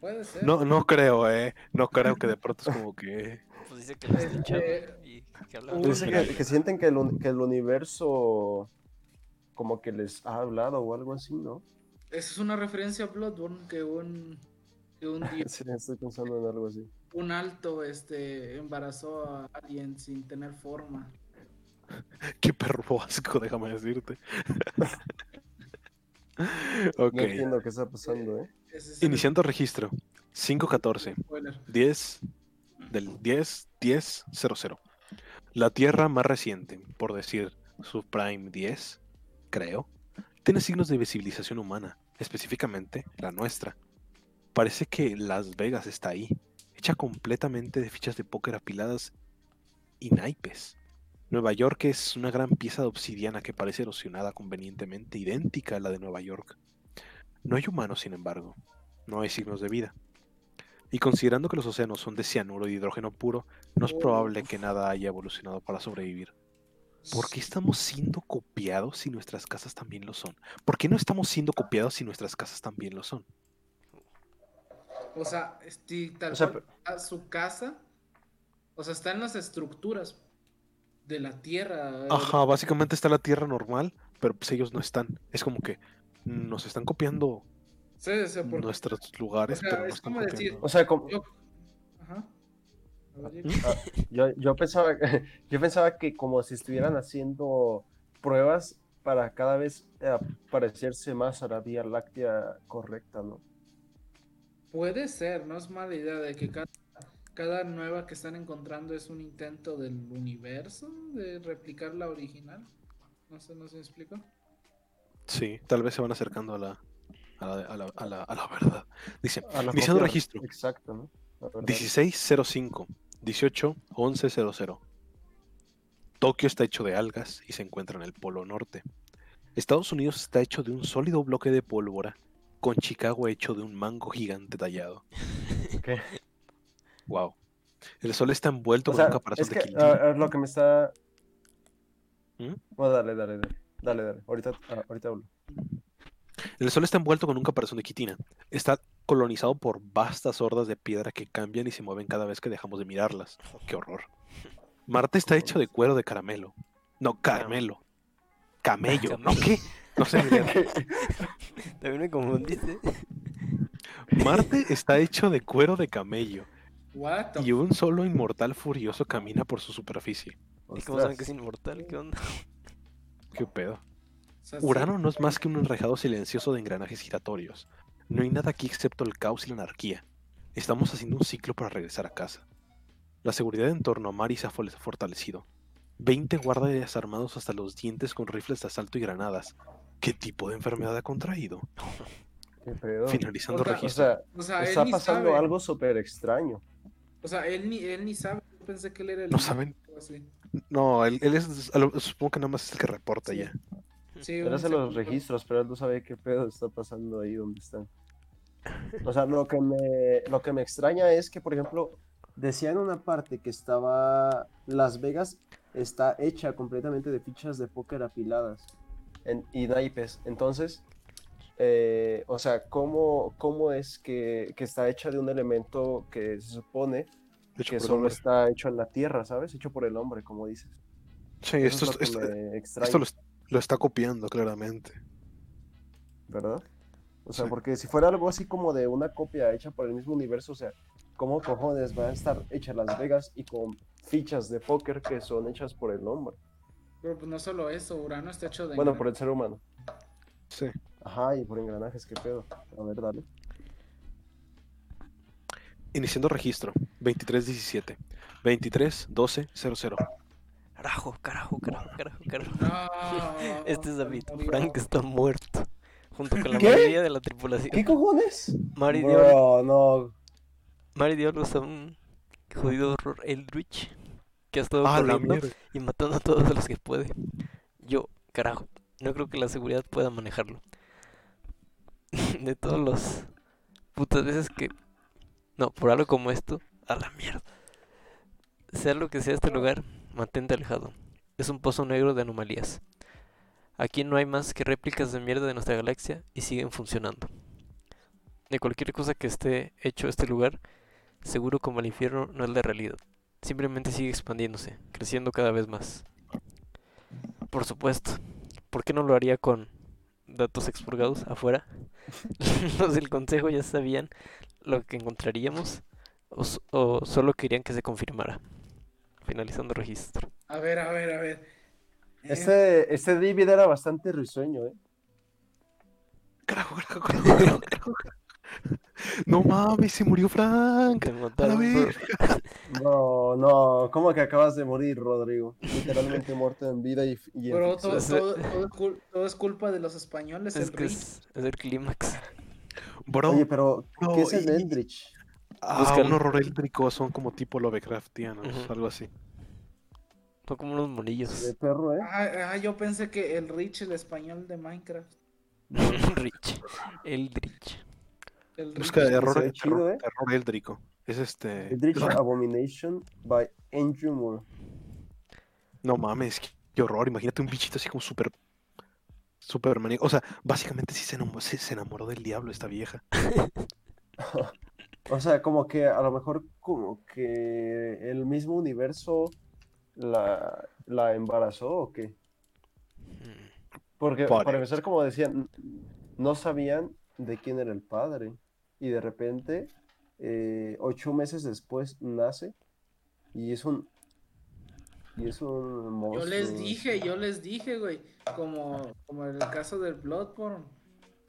Puede ser. No, no creo, eh. No creo que de pronto es como que. Pues dice que lo Este, y que hablaban. Dice que, que sienten que el, que el universo como que les ha hablado o algo así, ¿no? Esa es una referencia a Bloodborne que un, que un día Sí, estoy pensando en algo así. un alto este embarazó a alguien sin tener forma. Qué perro asco, déjame decirte. ok. No entiendo qué está pasando, ¿eh? El Iniciando registro. 514. spoiler. 10 del 10 10 00. La Tierra más reciente, por decir su Prime 10, creo, tiene signos de civilización humana, específicamente la nuestra. Parece que Las Vegas está ahí, hecha completamente de fichas de póker apiladas y naipes. Nueva York es una gran pieza de obsidiana que parece erosionada convenientemente idéntica a la de Nueva York. No hay humanos, sin embargo. No hay signos de vida. Y considerando que los océanos son de cianuro y hidrógeno puro, no es probable que nada haya evolucionado para sobrevivir. ¿Por qué estamos siendo copiados si nuestras casas también lo son? ¿Por qué no estamos siendo copiados si nuestras casas también lo son? O sea, este, tal O sea, cual, a su casa, o sea, está en las estructuras de la tierra. Ajá, básicamente está la Tierra normal, pero pues ellos no están. Es como que nos están copiando Sí, o sea, por- nuestros lugares, o sea, pero es están como decir-. O sea, como, yo- Ajá. A ver, yo, yo pensaba, yo pensaba que como si estuvieran haciendo pruebas para cada vez eh, parecerse más a la Vía Láctea correcta, ¿no? Puede ser, no es mala idea de que cada, cada nueva que están encontrando es un intento del universo de replicar la original. No sé, no se me explico. Sí, tal vez se van acercando a la, a la, a la- a la- a la verdad. Dice, A la iniciando registro. Exacto, ¿no? La verdad. 1605, 18, 1100. Tokio está hecho de algas y se encuentra en el Polo Norte. Estados Unidos está hecho de un sólido bloque de pólvora, con Chicago hecho de un mango gigante tallado. Ok. Wow. El sol está envuelto O con un caparazón es de que quintina. ah, ah, lo que me está... ¿Mm? Bueno, dale, dale, dale. Dale, dale. Ahorita, ah, ahorita hablo. El sol está envuelto con un caparazón de quitina. Está colonizado por vastas hordas de piedra que cambian y se mueven cada vez que dejamos de mirarlas. ¡Qué horror! Marte está hecho de cuero de caramelo. No, caramelo. Camello. ¿No qué? No sé. También me confundiste. Marte está hecho de cuero de camello. What the Y un solo inmortal furioso camina por su superficie. ¿Y cómo saben que es inmortal? ¿Qué onda? ¿Qué pedo? Urano no es más que un enrejado silencioso de engranajes giratorios. No hay nada aquí excepto el caos y la anarquía. Estamos haciendo un ciclo para regresar a casa. La seguridad en torno a Mari se ha fo- fortalecido. 20 guardias armados hasta los dientes con rifles de asalto y granadas. ¿Qué tipo de enfermedad ha contraído? ¿Qué pedo? Finalizando O sea, O registro. sea, o sea, él está pasando sabe. algo súper extraño. O sea, él ni, él ni sabe. Yo pensé que él era el. No saben. Así. No, él, él es, lo- supongo que nada más es el que reporta Sí. ya. Sí, Él un hace los registros, pero él no sabe qué pedo está pasando ahí donde están. O sea, lo que me, lo que me extraña es que, por ejemplo, decía en una parte que estaba Las Vegas está hecha completamente de fichas de póker apiladas en, y naipes. Entonces, eh, o sea, ¿cómo, cómo es que, que está hecha de un elemento que se supone hecho, que solo está hecho en la tierra, ¿sabes? Hecho por el hombre, como dices. Sí, Eso esto, es lo esto- esto lo, lo está copiando claramente. ¿verdad? O sea, Sí. porque si fuera algo así como de una copia hecha por el mismo universo, o sea, ¿cómo cojones va a estar hecha Las Vegas y con fichas de póker que son hechas por el hombre? Pero pues no solo eso, Urano está hecho de. Bueno, por el ser humano. Sí. Ajá, y por engranajes, qué pedo. A ver, dale. Iniciando registro. 2317. 231200. Carajo, carajo, carajo, carajo, carajo. No, Este es David. Frank está muerto. Junto con la ¿Qué? mayoría de la tripulación. ¿Qué cojones? Mari dio, Bro, no. Mari dio a luz a un jodido horror Eldritch que ha estado Ah, corriendo y matando a todos los que puede. Yo, carajo, no creo que la seguridad pueda manejarlo. De todos los putas veces que... No, por algo como esto, a la mierda. Sea lo que sea este lugar, mantente alejado. Es un pozo negro de anomalías. Aquí no hay más que réplicas de mierda de nuestra galaxia y siguen funcionando. De cualquier cosa que esté hecho este lugar, seguro como el infierno no es la realidad. Simplemente sigue expandiéndose, creciendo cada vez más. Por supuesto, ¿por qué no lo haría con datos expurgados afuera? Los del consejo ya sabían lo que encontraríamos o, solo querían que se confirmara. Finalizando registro. A ver, a ver, a ver. Eh, Este, este David era bastante risueño, ¿eh? Carajo, carajo, carajo, carajo, carajo. No mames, se murió Frank. A la verga. No, no, ¿cómo que acabas de morir, Rodrigo? Literalmente muerto en vida y, y en Bro, todo, todo- todo es cul- todo es culpa de los españoles. Es el que es, es el clímax. Bro, Oye, pero no, ¿qué es el y- Eldritch? ah, búscalo. un horror eléctrico son como tipo Lovecraftianos, Ujú. algo así. Son como unos monillos. De perro, ¿eh? Ah, ah, yo pensé que el Rich, el español de Minecraft. Rich. Eldritch. El Busca Rich. error, chido, terror, ¿eh? terror éldrico. Es este. Eldritch Abomination by Andrew Moore. No mames, qué, horror. Imagínate un bichito así como súper. Súper maníaco. O sea, básicamente sí se enamoró, se, se enamoró del diablo esta vieja. O sea, como que a lo mejor como que el mismo universo la, la embarazó o qué. Mm. Porque para empezar, como decían, no sabían de quién era el padre. Y de repente, eh, ocho meses después, nace y es un... Y es un Yo les dije, yo les dije, güey. Como, como en el caso del Bloodborne.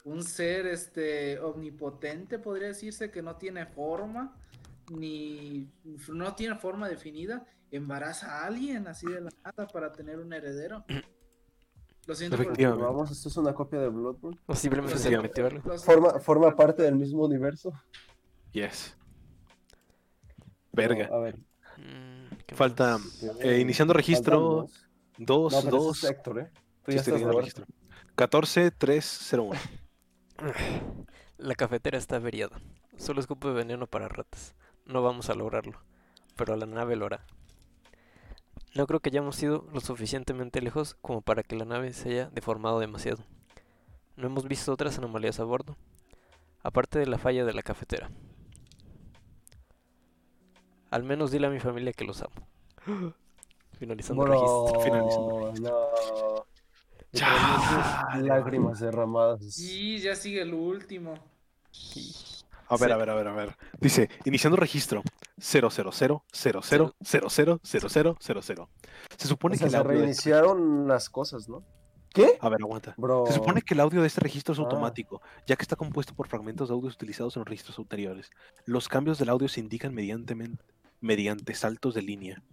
Un ser este omnipotente, podría decirse, que no tiene forma, ni no tiene forma definida, embaraza a alguien así de la nada para tener un heredero. Lo siento por Efectivamente. Vamos, esto es una copia de Bloodborne. O simplemente se metió algo. Forma, forma parte del mismo universo. Yes. Verga. No, a ver. Mm, ¿qué Falta. eh, iniciando registro. Faltan Dos, dos. No, es Héctor, ¿eh? Tú Sí, ya estás registro. 14, 3, 0, 1. La cafetera está averiada. Solo escupe veneno para ratas. No vamos a lograrlo. Pero la nave lo hará. No creo que hayamos ido lo suficientemente lejos como para que la nave se haya deformado demasiado. No hemos visto otras anomalías a bordo. Aparte de la falla de la cafetera. Al menos dile a mi familia que los amo. Finalizando el registro. Finalizando. no. Chale, Literalmente Lágrimas derramadas. Sí, ya sigue el último. Y- A ver, Sí. a ver, a ver, a ver. Dice, iniciando registro. 0, 0, 0, 0, 0, 0, 0, 0, 0, 0, 0. Se supone O sea, que el se de este- reiniciaron las cosas, ¿no? ¿Qué? A ver, aguanta. Bro. Se supone que el audio de este registro es Ah. automático, ya que está compuesto por fragmentos de audios utilizados en los registros anteriores. Los cambios del audio se indican mediante, mediante saltos de línea.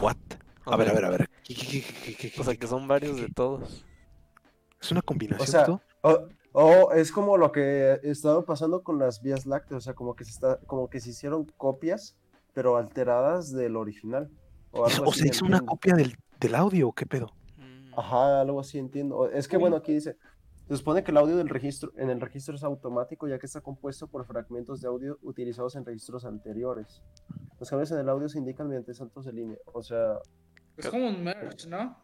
What? A ver, a ver, a ver. ¿Qué- qué- qué- qué- qué- O sea que son varios de todos. ¿Es una combinación? O sea, todo? O, es como lo que estaba pasando con las vías lácteas, o sea, como que se está, como que se hicieron copias, pero alteradas del original. O, algo o sea, hizo una copia del, del audio, ¿o ¿qué pedo? Mm, Ajá, algo así entiendo. Es que bueno, aquí dice, se supone que el audio del registro, en el registro es automático ya que está compuesto por fragmentos de audio utilizados en registros anteriores. Los cambios en el audio se indican mediante saltos de línea. O sea, Es como un merge, ¿no?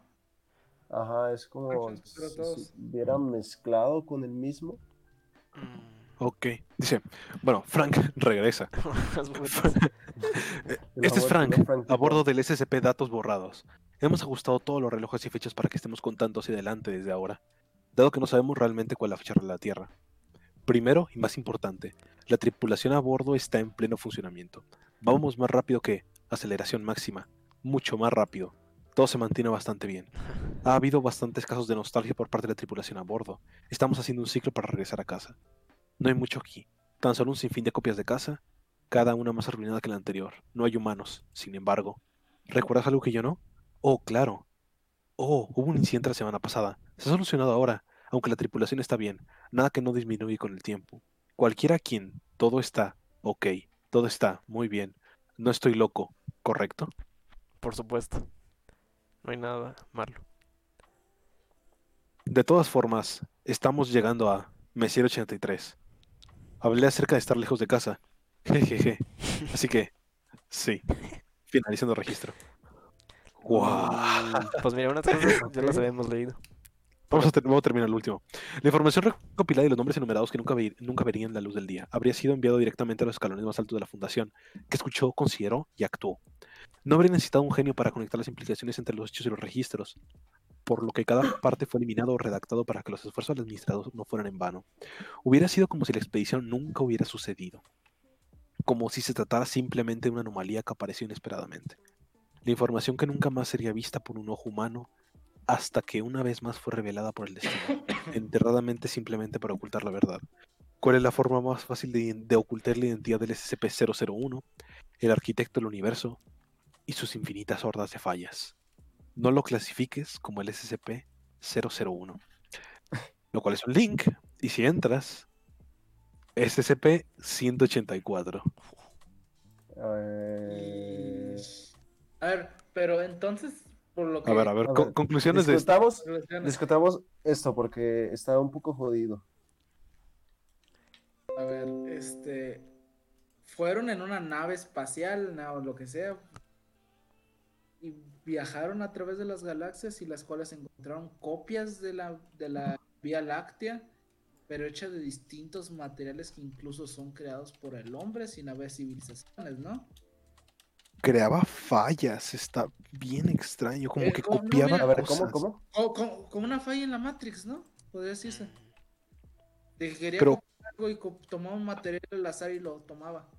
Ajá, es como si hubiera mezclado con el mismo. Mm. Ok. Dice, bueno, Frank regresa. Este es Frank, a bordo del SCP Datos Borrados. Hemos ajustado todos los relojes y fechas para que estemos contando hacia adelante desde ahora, dado que no sabemos realmente cuál es la fecha de la Tierra. Primero y más importante, la tripulación a bordo está en pleno funcionamiento. Vamos más rápido que aceleración máxima, mucho más rápido. Todo se mantiene bastante bien. Ha habido bastantes casos de nostalgia por parte de la tripulación a bordo. Estamos haciendo un ciclo para regresar a casa. No hay mucho aquí, tan solo un sinfín de copias de casa, cada una más arruinada que la anterior. No hay humanos, sin embargo. ¿Recuerdas algo que yo no? Oh, claro. Oh, hubo un incidente la semana pasada. Se ha solucionado ahora, aunque la tripulación está bien. Nada que no disminuye con el tiempo. Cualquiera a quien todo está ok, todo está muy bien. No estoy loco, ¿correcto? Por supuesto. No hay nada malo. De todas formas, estamos llegando a Messier 83. Hablé acerca de estar lejos de casa. Jejeje. Así que, sí. Finalizando registro. ¡Guau! Pues mira, unas cosas ya las habíamos leído. Vamos a, ter- vamos a terminar el último. La información recopilada y los nombres enumerados que nunca, ve- nunca verían la luz del día habría sido enviado directamente a los escalones más altos de la fundación, que escuchó, consideró y actuó. No habría necesitado un genio para conectar las implicaciones entre los hechos y los registros, por lo que cada parte fue eliminado o redactado para que los esfuerzos del administrador no fueran en vano. Hubiera sido como si la expedición nunca hubiera sucedido, como si se tratara simplemente de una anomalía que apareció inesperadamente. La información que nunca más sería vista por un ojo humano hasta que una vez más fue revelada por el destino, enterradamente simplemente para ocultar la verdad. ¿Cuál es la forma más fácil de, de ocultar la identidad del SCP-001, el arquitecto del universo y sus infinitas hordas de fallas? No lo clasifiques como el SCP-001, lo cual es un link, y si entras, SCP-184. Eh, A ver, pero entonces, por lo que... A ver, a ver, A co- ver, conclusiones de esto. discutamos, discutamos esto porque está un poco jodido. A ver, este... Fueron en una nave espacial, no, o lo que sea. Y viajaron a través de las galaxias y las cuales encontraron copias de la, de la Vía Láctea, pero hechas de distintos materiales que incluso son creados por el hombre sin haber civilizaciones, ¿no? creaba fallas, está bien extraño, como Eh, que. No, copiaba mira. A ver, cosas. ¿cómo, como, como una falla en la Matrix, ¿no? Podría decirse. De que quería Pero- algo y tomaba un material al azar y lo tomaba.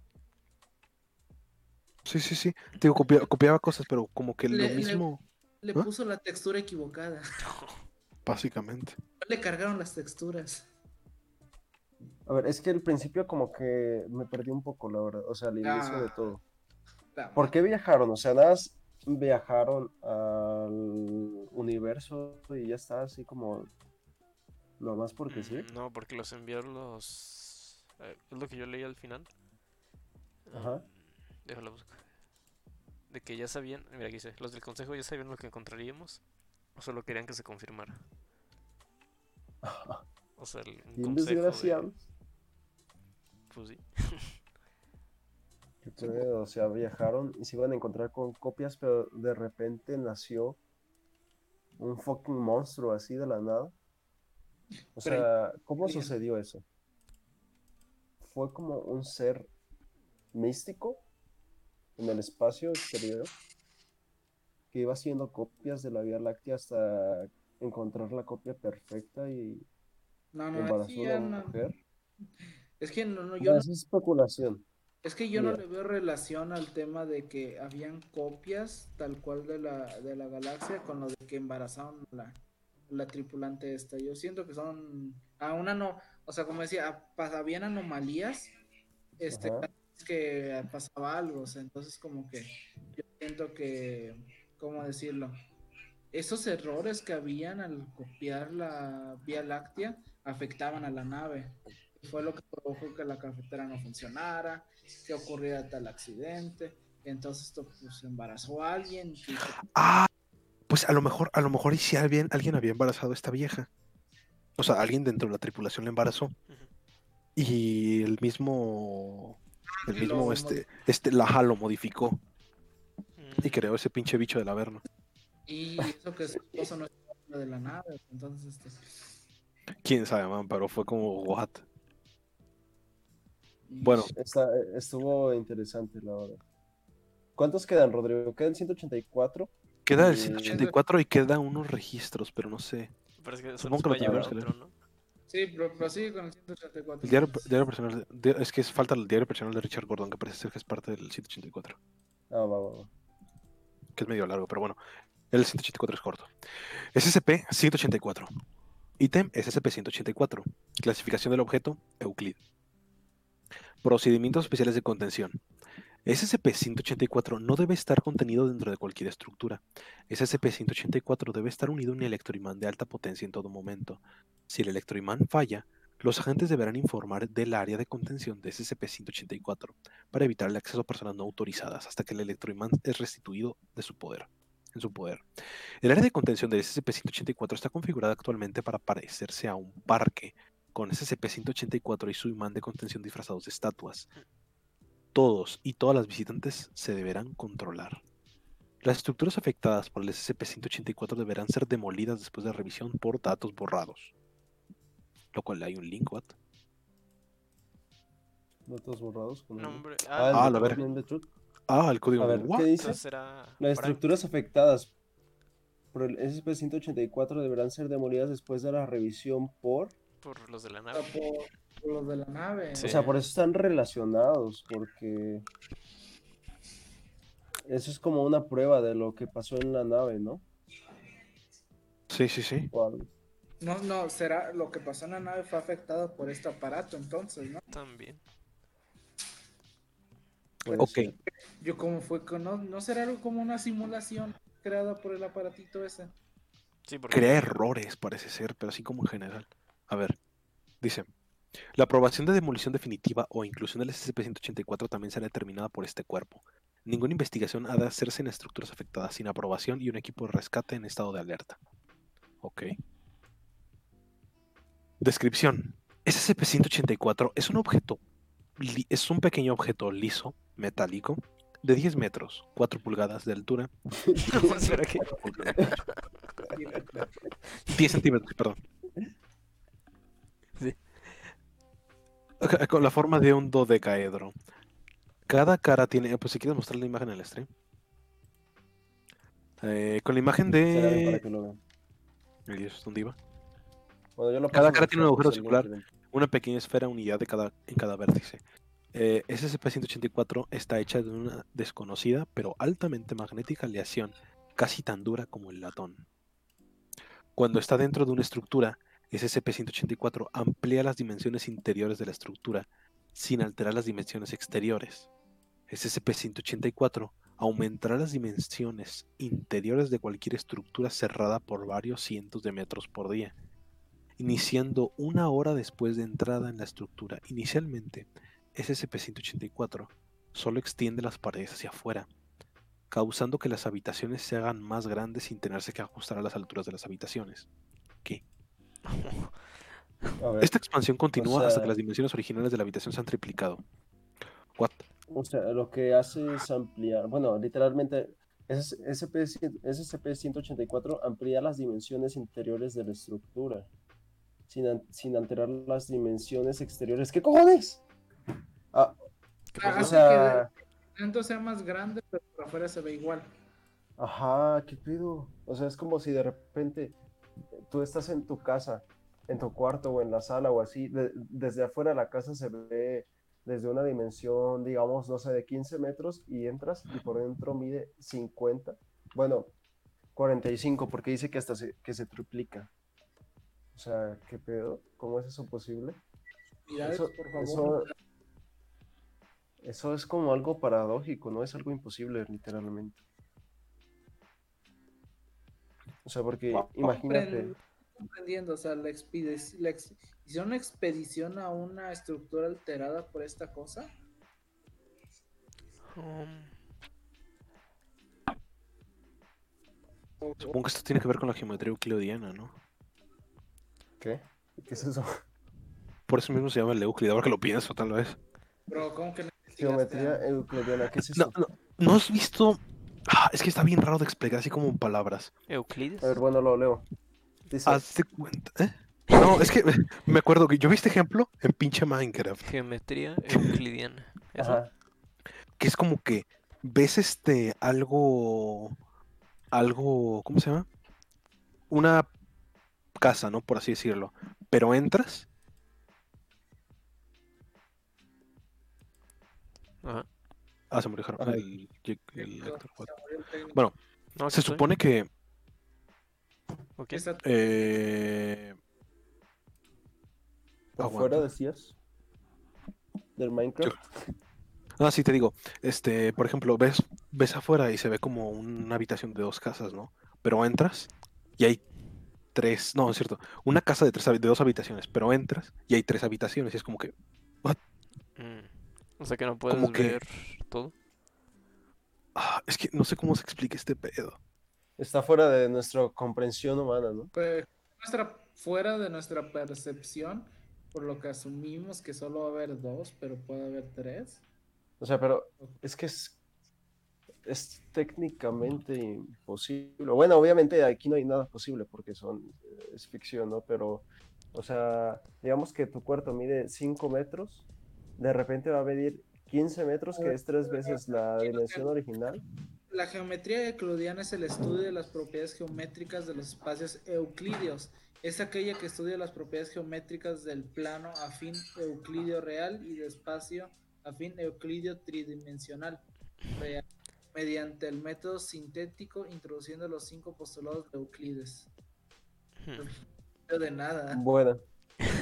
Sí, sí, sí. Te digo, copia- copiaba cosas, pero como que Le- lo mismo, Le ¿Ah? puso la textura equivocada. básicamente. Le cargaron las texturas. A ver, es que al principio como que me perdí un poco, la verdad. O sea, al inicio de Ah. todo. ¿Por qué viajaron? O sea, nada más viajaron al universo y ya está así como lo más porque sí. Mm, No, porque los envió los. eh, Es lo que yo leí al final. Ajá. Mm, Déjalo buscar. De que ya sabían. Mira, aquí dice: Los del consejo ya sabían lo que encontraríamos. O solo querían que se confirmara. O sea, el Bien consejo de- desgraciados. Pues sí. Qué pedo, O sea, viajaron y se iban a encontrar con copias, pero de repente nació un fucking monstruo así de la nada. O Pero- sea, ¿cómo Bien. sucedió eso? ¿Fue como un ser místico en el espacio exterior que iba haciendo copias de la Vía Láctea hasta encontrar la copia perfecta y No, no, embarazó ya una no. mujer? Es que no, no, yo No, es especulación. es que yo no le veo relación al tema de que habían copias tal cual de la, de la galaxia con lo de que embarazaron la, la tripulante esta. Yo siento que son a una no, o sea, como decía, a- habían anomalías, este, Ajá. Que pasaba algo, o sea, entonces como que yo siento que, ¿cómo decirlo? Esos errores que habían al copiar la Vía Láctea afectaban a la nave. Fue lo que provocó que la cafetera no funcionara, que ocurriera tal accidente. Entonces esto pues embarazó a alguien. y- Ah, Pues a lo mejor, a lo mejor y si alguien, alguien había embarazado a esta vieja. O sea, alguien dentro de la tripulación la embarazó. Y el mismo. El Y mismo, este, este, Laja lo modificó y Mm, creó ese pinche bicho del Averno. Y eso que su esposo no estaba de la nave. Entonces, este. Quién sabe, man, pero fue como, what? Bueno. Está, estuvo interesante la hora. ¿Cuántos quedan, Rodrigo? ¿Quedan 184? Queda el Eh, 184 y queda unos registros, pero no sé. Pero es que va a llevar otro, ¿no? Sí, pero prosigue con el 184. El diario, diario personal, de- es que es- falta el diario personal de Richard Gordon, que parece ser que es parte del 184, Ah, va, va, va. que es medio largo, pero bueno, el 184 es corto. SCP 184. Ítem SCP 184. Clasificación del objeto Euclid. Procedimientos especiales de contención. SCP-184 no debe estar contenido dentro de cualquier estructura. SCP-184 debe estar unido a un electroimán de alta potencia en todo momento. Si el electroimán falla, los agentes deberán informar del área de contención de SCP-184 para evitar el acceso a personas no autorizadas hasta que el electroimán es restituido de su poder, en su poder. El área de contención de SCP-184 está configurada actualmente para parecerse a un parque, con SCP-184 y su imán de contención disfrazados de estatuas. Todos y todas las visitantes se deberán controlar. Las estructuras afectadas por el SCP-184 deberán ser demolidas después de revisión por datos borrados. Lo cual hay un link, what? Datos borrados. Con el- Nombre. Ah, Ah, Ah, el la de- verga. el. Ah, el código. A ver, ¿what? ¿qué dice? será. Las estructuras afectadas por el SCP-184 deberán ser demolidas después de la revisión por... Por los de la sea, nave. por los de la nave. Sí. O sea, por eso están relacionados, porque... Eso es como una prueba de lo que pasó en la nave, ¿no? Sí, sí, sí. No, no, será lo que pasó en la nave fue afectado por este aparato, entonces, ¿no? También. Puede Ok. Yo como fue con, no, no será algo como una simulación creada por el aparatito ese. Sí, porque. Crea errores, parece ser, pero así como en general. A ver, dice. La aprobación de demolición definitiva o inclusión del SCP-184 también será determinada por este cuerpo. Ninguna investigación ha de hacerse en estructuras afectadas sin aprobación y un equipo de rescate en estado de alerta. Ok. Descripción. SCP-184 es un objeto, es un pequeño objeto liso, metálico, de 10 metros, 4 pulgadas de altura, Espera que. 10 centímetros, perdón. Con la forma de un dodecaedro. Cada cara tiene. Pues si quieres mostrar la imagen en el stream. Eh, con la imagen bien para de. que lo vean. Ay, Dios, ¿dónde iba? Bueno, yo lo Cada cara en tiene un agujero alguien circular. Una pequeña esfera unidad de cada, en cada vértice. Eh, SCP-184 está hecha de una desconocida pero altamente magnética aleación, casi tan dura como el latón. Cuando está dentro de una estructura, SCP-184 amplía las dimensiones interiores de la estructura sin alterar las dimensiones exteriores. SCP-184 aumentará las dimensiones interiores de cualquier estructura cerrada por varios cientos de metros por día iniciando una hora después de entrada en la estructura. Inicialmente, SCP-184 solo extiende las paredes hacia afuera, causando que las habitaciones se hagan más grandes sin tenerse que ajustar a las alturas de las habitaciones. Esta expansión continúa hasta sea- que las dimensiones originales de la habitación se han triplicado. What? o sea, lo que hace es ampliar, bueno, literalmente, SCP, SCP-184 amplía las dimensiones interiores de la estructura, sin, an- sin alterar las dimensiones exteriores. ¿Qué cojones? Ah, ¿Qué Ah, o sea, que dentro sea más grande, pero por afuera se ve igual. ajá, ¿qué pedo? O sea, es como si de repente tú estás en tu casa, en tu cuarto o en la sala o así, de- desde afuera la casa se ve desde una dimensión, digamos, no sé, de 15 metros y entras y por dentro mide 50, bueno, 45, porque dice que hasta se, que se triplica. O sea, ¿qué pedo? ¿Cómo es eso posible? Mirad, Eso, por favor. eso, eso es como algo paradójico, ¿no? Es algo imposible, literalmente. O sea, porque imagínate, Compren- comprendiendo, o sea, la expedic- la ex- hicieron una expedición a una estructura alterada por esta cosa. Um, Supongo que esto tiene que ver con la geometría euclidiana, ¿no? ¿Qué? ¿Qué es eso? Por eso mismo se llama el Euclid, ahora que lo pienso, tal vez. Bro, ¿cómo que no Geometría euclidiana, ¿qué es No, eso? no, ¿no has visto? Ah, es que está bien raro de explicar así como en palabras. ¿Euclides? A ver, bueno, lo leo. Dice, Haz de cuenta, ¿eh? No, es que me acuerdo que yo vi este ejemplo en pinche Minecraft, Geometría euclidiana. Ajá, que es como que ves este algo, algo, ¿cómo se llama? Una casa, ¿no? Por así decirlo. Pero entras Ajá. Ah, se murió Ajá. el. Bueno, No, se estoy. supone que Ok. Está- eh, por aguanta. fuera decías del Minecraft. Ah, sí, te digo, este, por ejemplo, ves, ves afuera y se ve como una habitación de dos casas, ¿no? Pero entras y hay tres, no, es cierto, una casa de tres de dos habitaciones, pero entras y hay tres habitaciones y es como que, Mm. O sea que no puedes Como que- ver todo. ah, es que no sé cómo se explica este pedo. Está fuera de nuestra comprensión humana, ¿no? Pues, nuestra, fuera de nuestra percepción, por lo que asumimos que solo va a haber dos, pero puede haber tres. O sea, pero es que es, es técnicamente imposible. Bueno, obviamente aquí no hay nada posible porque son, es ficción, ¿no? Pero, o sea, digamos que tu cuarto mide 5 metros, de repente va a medir 15 metros, que es tres veces la dimensión original. La geometría euclidiana es el estudio de las propiedades geométricas de los espacios euclideos. Es aquella que estudia las propiedades geométricas del plano afín euclidio real y de espacio afín euclidio tridimensional real, mediante el método sintético introduciendo los cinco postulados de Euclides. Hmm. No de nada. Bueno,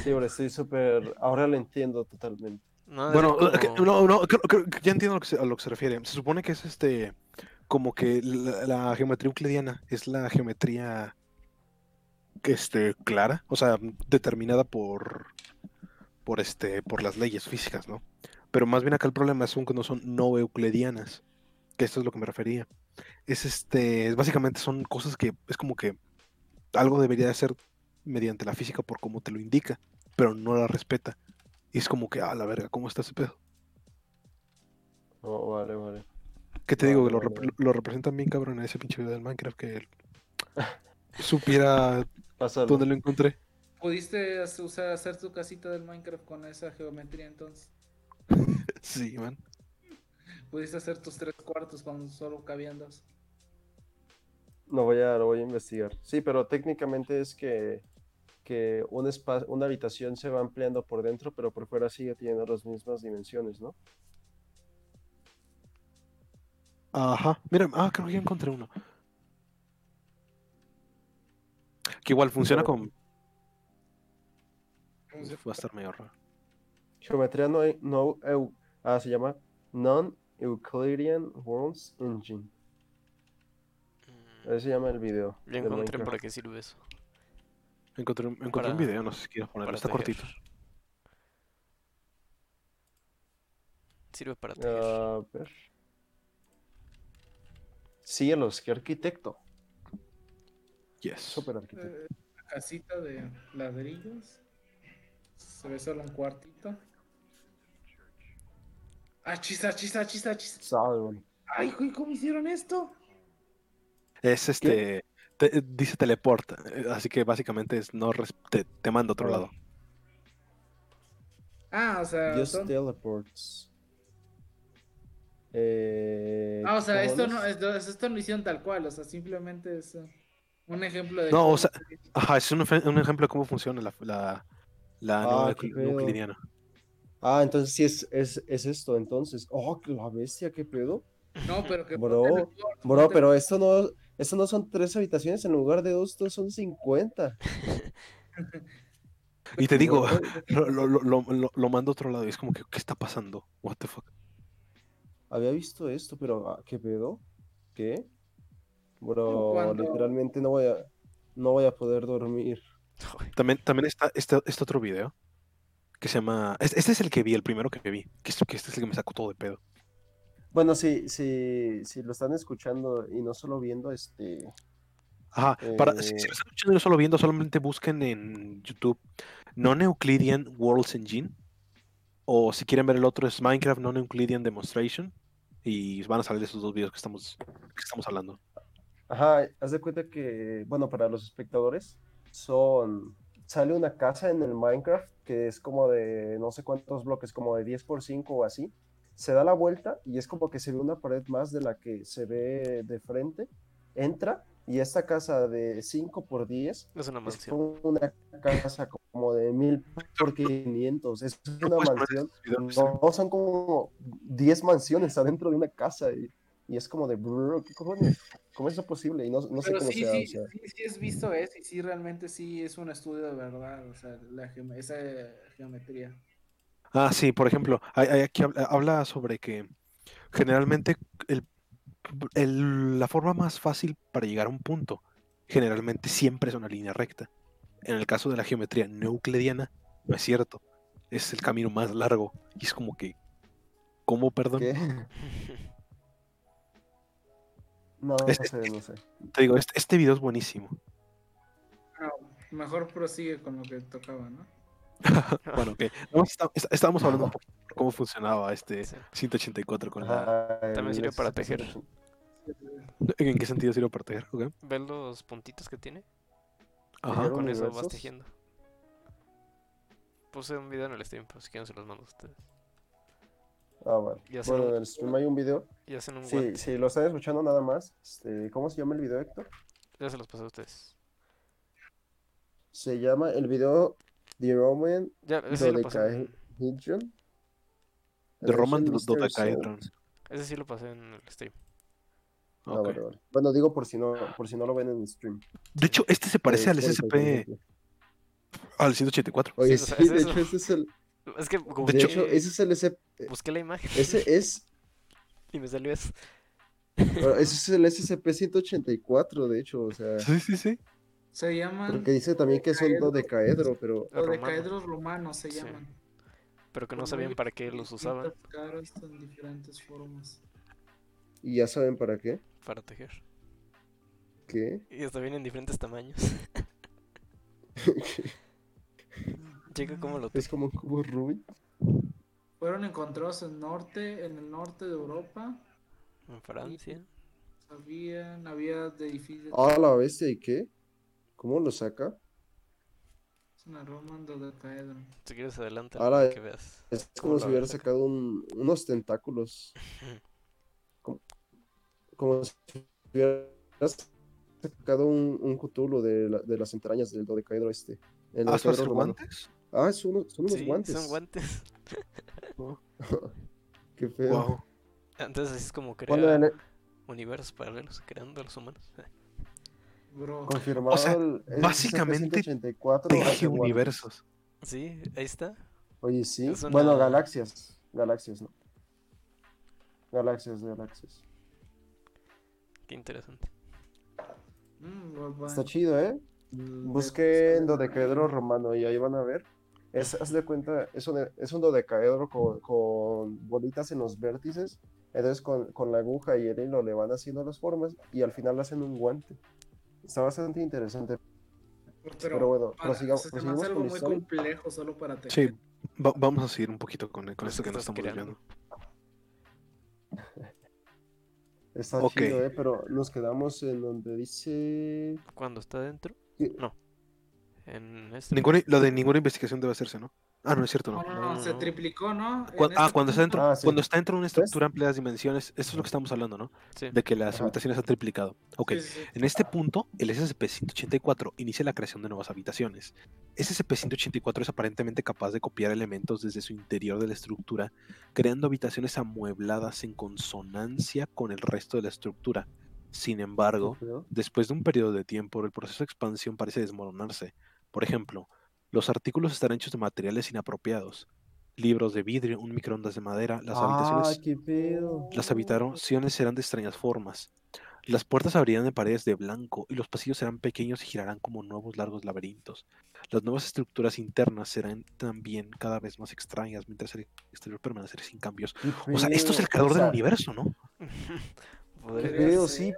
sí, ahora estoy súper. Ahora lo entiendo totalmente. No, Bueno, como- no, no, creo- creo ya entiendo a lo que se, a lo que se refiere. Se supone que es este, como que la, la geometría euclidiana es la geometría este, clara, o sea, determinada por, por, este, por las leyes físicas, ¿no? Pero más bien acá el problema es que no son no euclidianas, que esto es lo que me refería. Es este, es básicamente son cosas que es como que algo debería de ser mediante la física por como te lo indica, pero no la respeta. Y es como que, ah, la verga, ¿cómo está ese pedo? Oh, vale, vale. ¿Qué te digo? Que Vale, lo, vale, lo representan bien cabrón en ese pinche video del Minecraft que él supiera Pásalo. dónde lo encontré. ¿Pudiste hacer, usar- hacer tu casita del Minecraft con esa geometría entonces? Sí, man. ¿Pudiste hacer tus tres cuartos cuando solo cabían dos? Lo voy a, lo voy a investigar. Sí, pero técnicamente es que, que un una habitación se va ampliando por dentro, pero por fuera sigue teniendo las mismas dimensiones, ¿no? Ajá. Mira, ah, creo que ya encontré uno. Que igual funciona con. Va a estar medio raro. Geometría no, no eu- ah, se llama Non-Euclidean Worlds Engine. Mm, Así se llama el video. Ya encontré para qué sirve eso. Encontré, un- encontré Para- un video, no sé si quieres ponerlo. Para Está tejer. cortito. Sirve para tejer. A ver. Cielos, qué arquitecto. Yes. Súper arquitecto. Eh, una casita de ladrillos. Se ve solo un cuartito. Achis, achis, achis, achis. Sabe. Ay, güey, ¿cómo hicieron esto? Es este. Te- dice teleporta. eh, Así que básicamente es no res- te, te manda a otro Ah. lado. Ah, o sea, Just son- teleports. Eh, ah, o sea, esto no, esto, esto no lo hicieron tal cual, o sea, simplemente es un ejemplo de No, cómo o sea, se- Ajá, es un, ejemplo de cómo funciona la, la, la Ah, nueva. Ah, entonces sí es, es, es esto, entonces. Oh, que la bestia, qué pedo. No, pero que Bro, Bro, pero esto no, esto no son tres habitaciones, en lugar de dos, estos son 50. Y te digo, lo, lo, lo, lo, mando a otro lado y es como que, ¿qué está pasando? What the fuck? había visto esto, pero ah, ¿qué pedo? ¿Qué? Bro, literalmente no voy a, no voy a poder dormir. También, también está este, este otro video que se llama. Este, este es el que vi, el primero que vi. Que este es el que me sacó todo de pedo. Bueno, si, si, si lo están escuchando y no solo viendo, este, Ajá, para, si, Eh, si lo están escuchando y no solo viendo, solamente busquen en YouTube Non-Euclidean Worlds Engine. O si quieren ver el otro es Minecraft Non-Euclidean Demonstration. Y van a salir esos dos videos que estamos, que estamos hablando. Ajá, haz de cuenta que, bueno, para los espectadores, son. Sale una casa en el Minecraft que es como de no sé cuántos bloques, como de 10 por 5 o así. Se da la vuelta y es como que se ve una pared más de la que se ve de frente. Entra y esta casa de 5 por 10 Es una es mansión. como una casa como de 1000 por 500. Es una mansión. No, son como 10 mansiones adentro de una casa y, y es como de, "Bro, ¿qué cojones? ¿Cómo es eso posible? Y no, no sé cómo sí, sea, sí, o sea, sí, sí es visto eso y sí, realmente sí es un estudio de verdad, o sea, la geome- esa geometría. Ah, sí, por ejemplo, hay- hay aquí habla, habla sobre que generalmente el- el- la forma más fácil para llegar a un punto generalmente siempre es una línea recta. En el caso de la geometría no euclidiana, no es cierto. Es el camino más largo. Y es como que. ¿Cómo, perdón? ¿qué? No, no Es- sé, no sé. Te digo, este, este video es buenísimo. Bueno, mejor prosigue con lo que tocaba, ¿no? Bueno, ok. Está- está- estábamos hablando un poquito de cómo funcionaba este Sí. 184 con la. También sirve para tejer. SCP. ¿En qué sentido sirve para tejer? Ok. ¿Ves los puntitos que tiene? Ajá. Tejer Con eso vas tejiendo. Puse un video en el stream, pero si quieren se los mando a ustedes. Ah, vale. Bueno, un- en el stream hay un video. Y hacen un Sí, si lo están escuchando nada más, este, ¿cómo se llama el video, Héctor? Ya se los pasé a ustedes. Se llama el video The Roman Ya, sí Dodecahedron. The Roman. Souls. Ese sí lo pasé en el stream. Ah, Ok. vale, vale. Bueno, digo por si no, por si no lo ven en el stream. De hecho, este se parece Eh, al SCP, al 184. Oye, Sí, o sí, sea, es de eso. hecho, ese es el. Es que como De De hecho- hecho, ese es el SCP. busqué la imagen Ese es, y me salió eso. bueno, ese es el SCP-184, de hecho, o sea, Sí, sí, sí. Se llaman porque dice también que es un dodecaedro, pero dodecaedros romanos, se Sí. llaman. Pero que no sabían para qué los usaban caras en diferentes formas. y ya saben para qué. para tejer. ¿Qué? Y hasta vienen diferentes tamaños. Checa cómo lo Es como un cubo Rubik. Fueron encontrados en norte, en el norte de Europa. En Francia. Habían, había de edificios. Ah, la bestia, ¿y qué? ¿Cómo lo saca? Es una Roman dodecaedron. Si quieres adelanta Ala, para que veas. Es como si hubiera sacado un- unos tentáculos. Como, como si hubiera sacado un, un Cthulhu de, la- de las entrañas del dodecaedro este. El ¿Ah, ¿vas a dodecaedro hacer romano. guantes? Ah, son, unos- son unos Sí, guantes. son guantes. Qué feo. Wow. Entonces así es como crea el- universos paralelos creando a los humanos. Bro. confirmado sea, el, el básicamente SCP-184 Teje universos. Sí, ahí está. Oye, sí. Es Bueno, galaxias. Galaxias, ¿no? Galaxias, galaxias. Qué interesante. Mm. Está chido, ¿eh? Mm, Busquen dodecaedro romano y ahí van a ver. Es, haz de cuenta, es un, es un dodecaedro con, con bolitas en los vértices. Entonces con, con la aguja y el hilo le van haciendo las formas y al final hacen un guante. Está bastante interesante. pero bueno, para- prosigamos- se prosigamos algo muy historia. complejo solo para tejer. Sí, va- vamos a seguir un poquito con, con esto que nos estamos desviando. Está chido, ¿eh? Pero nos quedamos en donde dice... ¿Cuándo está dentro? ¿Qué? No. En este. Ninguna, lo de ninguna investigación debe hacerse, ¿no? Ah, no es cierto, no. No, no, no, No, se triplicó, ¿no? En Cuan- ah, este cuando está dentro, Ah, sí. cuando está dentro de una estructura de amplias dimensiones, eso es lo que estamos hablando, ¿no? Sí. De que las Ajá. habitaciones han triplicado. Ok. Sí, sí, sí. En este punto, el SCP-184 inicia la creación de nuevas habitaciones. SCP-184 es aparentemente capaz de copiar elementos desde su interior de la estructura, creando habitaciones amuebladas en consonancia con el resto de la estructura. Sin embargo, después de un periodo de tiempo, el proceso de expansión parece desmoronarse. Por ejemplo, los artículos están hechos de materiales inapropiados. Libros de vidrio, un microondas de madera, las habitaciones Ah, qué pedo. las habitaciones serán de extrañas formas. Las puertas abrirán de paredes de blanco y los pasillos serán pequeños y girarán como nuevos largos laberintos. Las nuevas estructuras internas serán también cada vez más extrañas mientras el exterior permanecerá sin cambios. Qué O sea, esto es el creador O sea, del universo, ¿no? Podría Podría pedo, ser. sí,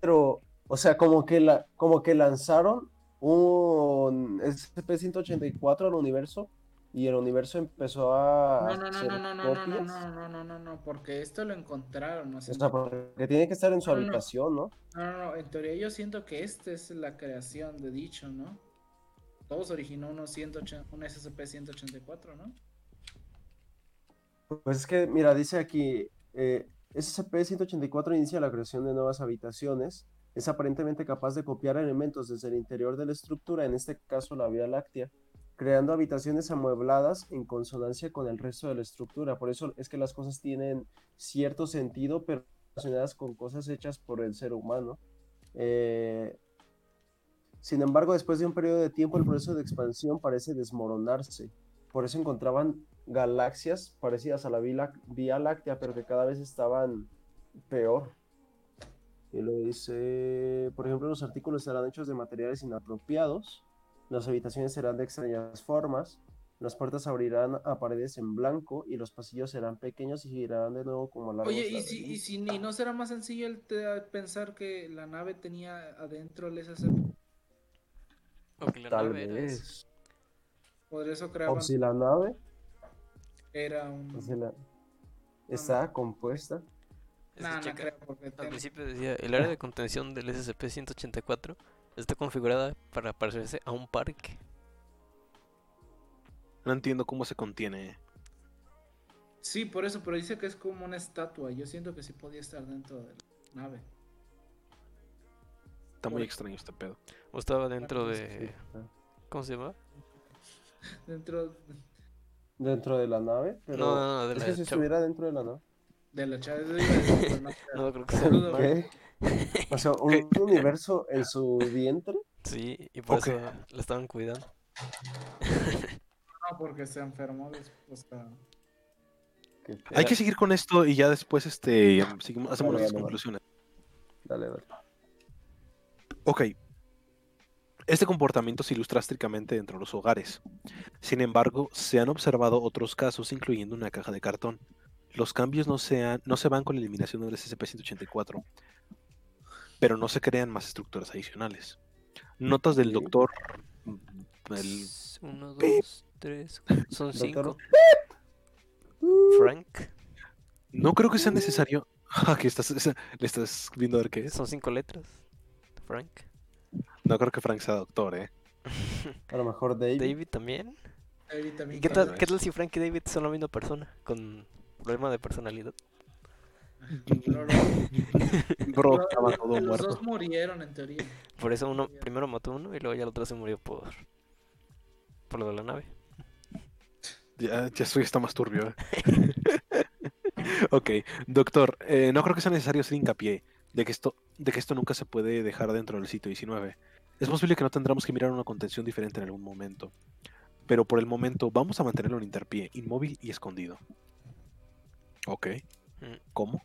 pero O sea, como que, la, como que lanzaron un SCP-184 al universo y el universo empezó a... No, no, no, hacer no, no, no, no, no, no, no, no, no, no, porque esto lo encontraron, o O sea, porque tiene que estar en su No, no, no. habitación, ¿no? no, no, no, en teoría yo siento que esta es la creación de dicho, ¿no? Todos originó unos 180, un SCP-184, ¿no? Pues es que, mira, dice aquí, eh, SCP-184 inicia la creación de nuevas habitaciones. Es aparentemente capaz de copiar elementos desde el interior de la estructura, en este caso la Vía Láctea, creando habitaciones amuebladas en consonancia con el resto de la estructura. Por eso es que las cosas tienen cierto sentido, pero relacionadas con cosas hechas por el ser humano. Eh, sin embargo, después de un periodo de tiempo, el proceso de expansión parece desmoronarse. Por eso encontraban galaxias parecidas a la Vía, Láctea, pero que cada vez estaban peor. Y lo dice, por ejemplo, los artículos serán hechos de materiales inapropiados, las habitaciones serán de extrañas formas, las puertas abrirán a paredes en blanco y los pasillos serán pequeños y girarán de nuevo como largos Oye, ¿y si, y si y no será más sencillo el te- pensar que la nave tenía adentro el? O que la Tal nave vez. Por eso O creaban si la nave era un... o si la- está compuesta. Es no checa, creo, porque Al principio decía, el área de contención del SCP-184 está configurada para parecerse a un parque. No entiendo cómo se contiene. Sí, por eso, pero dice que es como una estatua. Yo siento que sí podía estar dentro de la nave. Está muy extraño este pedo. O estaba dentro de... ¿Cómo se llama? Dentro Dentro de la nave, pero No, no, no, de es la que si chava- estuviera dentro de la nave. De la decir, pero no, creo que sea. ¿Qué? O sea, un universo en su vientre. Sí, y por eso la estaban cuidando. no, porque se enfermó después. o sea, Qué Hay que seguir con esto y ya después este seguimos- hacemos las conclusiones. Dale, dale. Ok. Este comportamiento se ilustra estrictamente dentro de los hogares. Sin embargo, se han observado otros casos, incluyendo una caja de cartón. Los cambios no se, han- no se van con la eliminación del SCP-184, pero no se crean más estructuras adicionales. Notas del doctor... mm, el- Uno, dos, tres, son cinco. Frank, no creo que sea necesario... Que estás, le estás viendo a ver qué es. son cinco letras. Frank. No creo que Frank sea doctor, ¿eh? A lo mejor David. David también. David también ¿Y qué tal, qué tal si Frank y David son la misma persona? Con problema de personalidad. Bro, estaba todo los muerto. dos murieron en teoría. Por eso uno primero mató uno y luego ya el otro se murió por. Por lo de la nave. Ya, ya estoy, está más turbio. ¿eh? ok, doctor, eh, no creo que sea necesario hacer hincapié de que, esto, de que esto nunca se puede dejar dentro del sitio 19. Es posible que no tendremos que mirar una contención diferente en algún momento. Pero por el momento vamos a mantenerlo en interpie, inmóvil y escondido. Ok. ¿Cómo?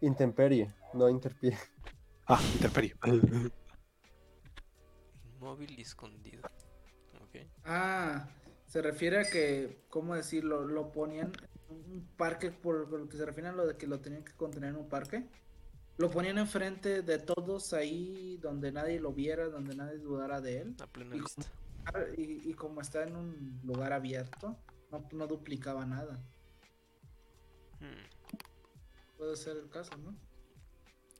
Intemperie, no interpie. Ah, interperie. inmóvil y escondido. Ok. Ah, se refiere a que, ¿cómo decirlo? Lo ponían en un parque, por lo que se refiere a lo de que lo tenían que contener en un parque. Lo ponían enfrente de todos ahí, donde nadie lo viera, donde nadie dudara de él. A plena Y- vista. Y, y como está en un lugar abierto, no, no duplicaba nada. Puede ser el caso, ¿no?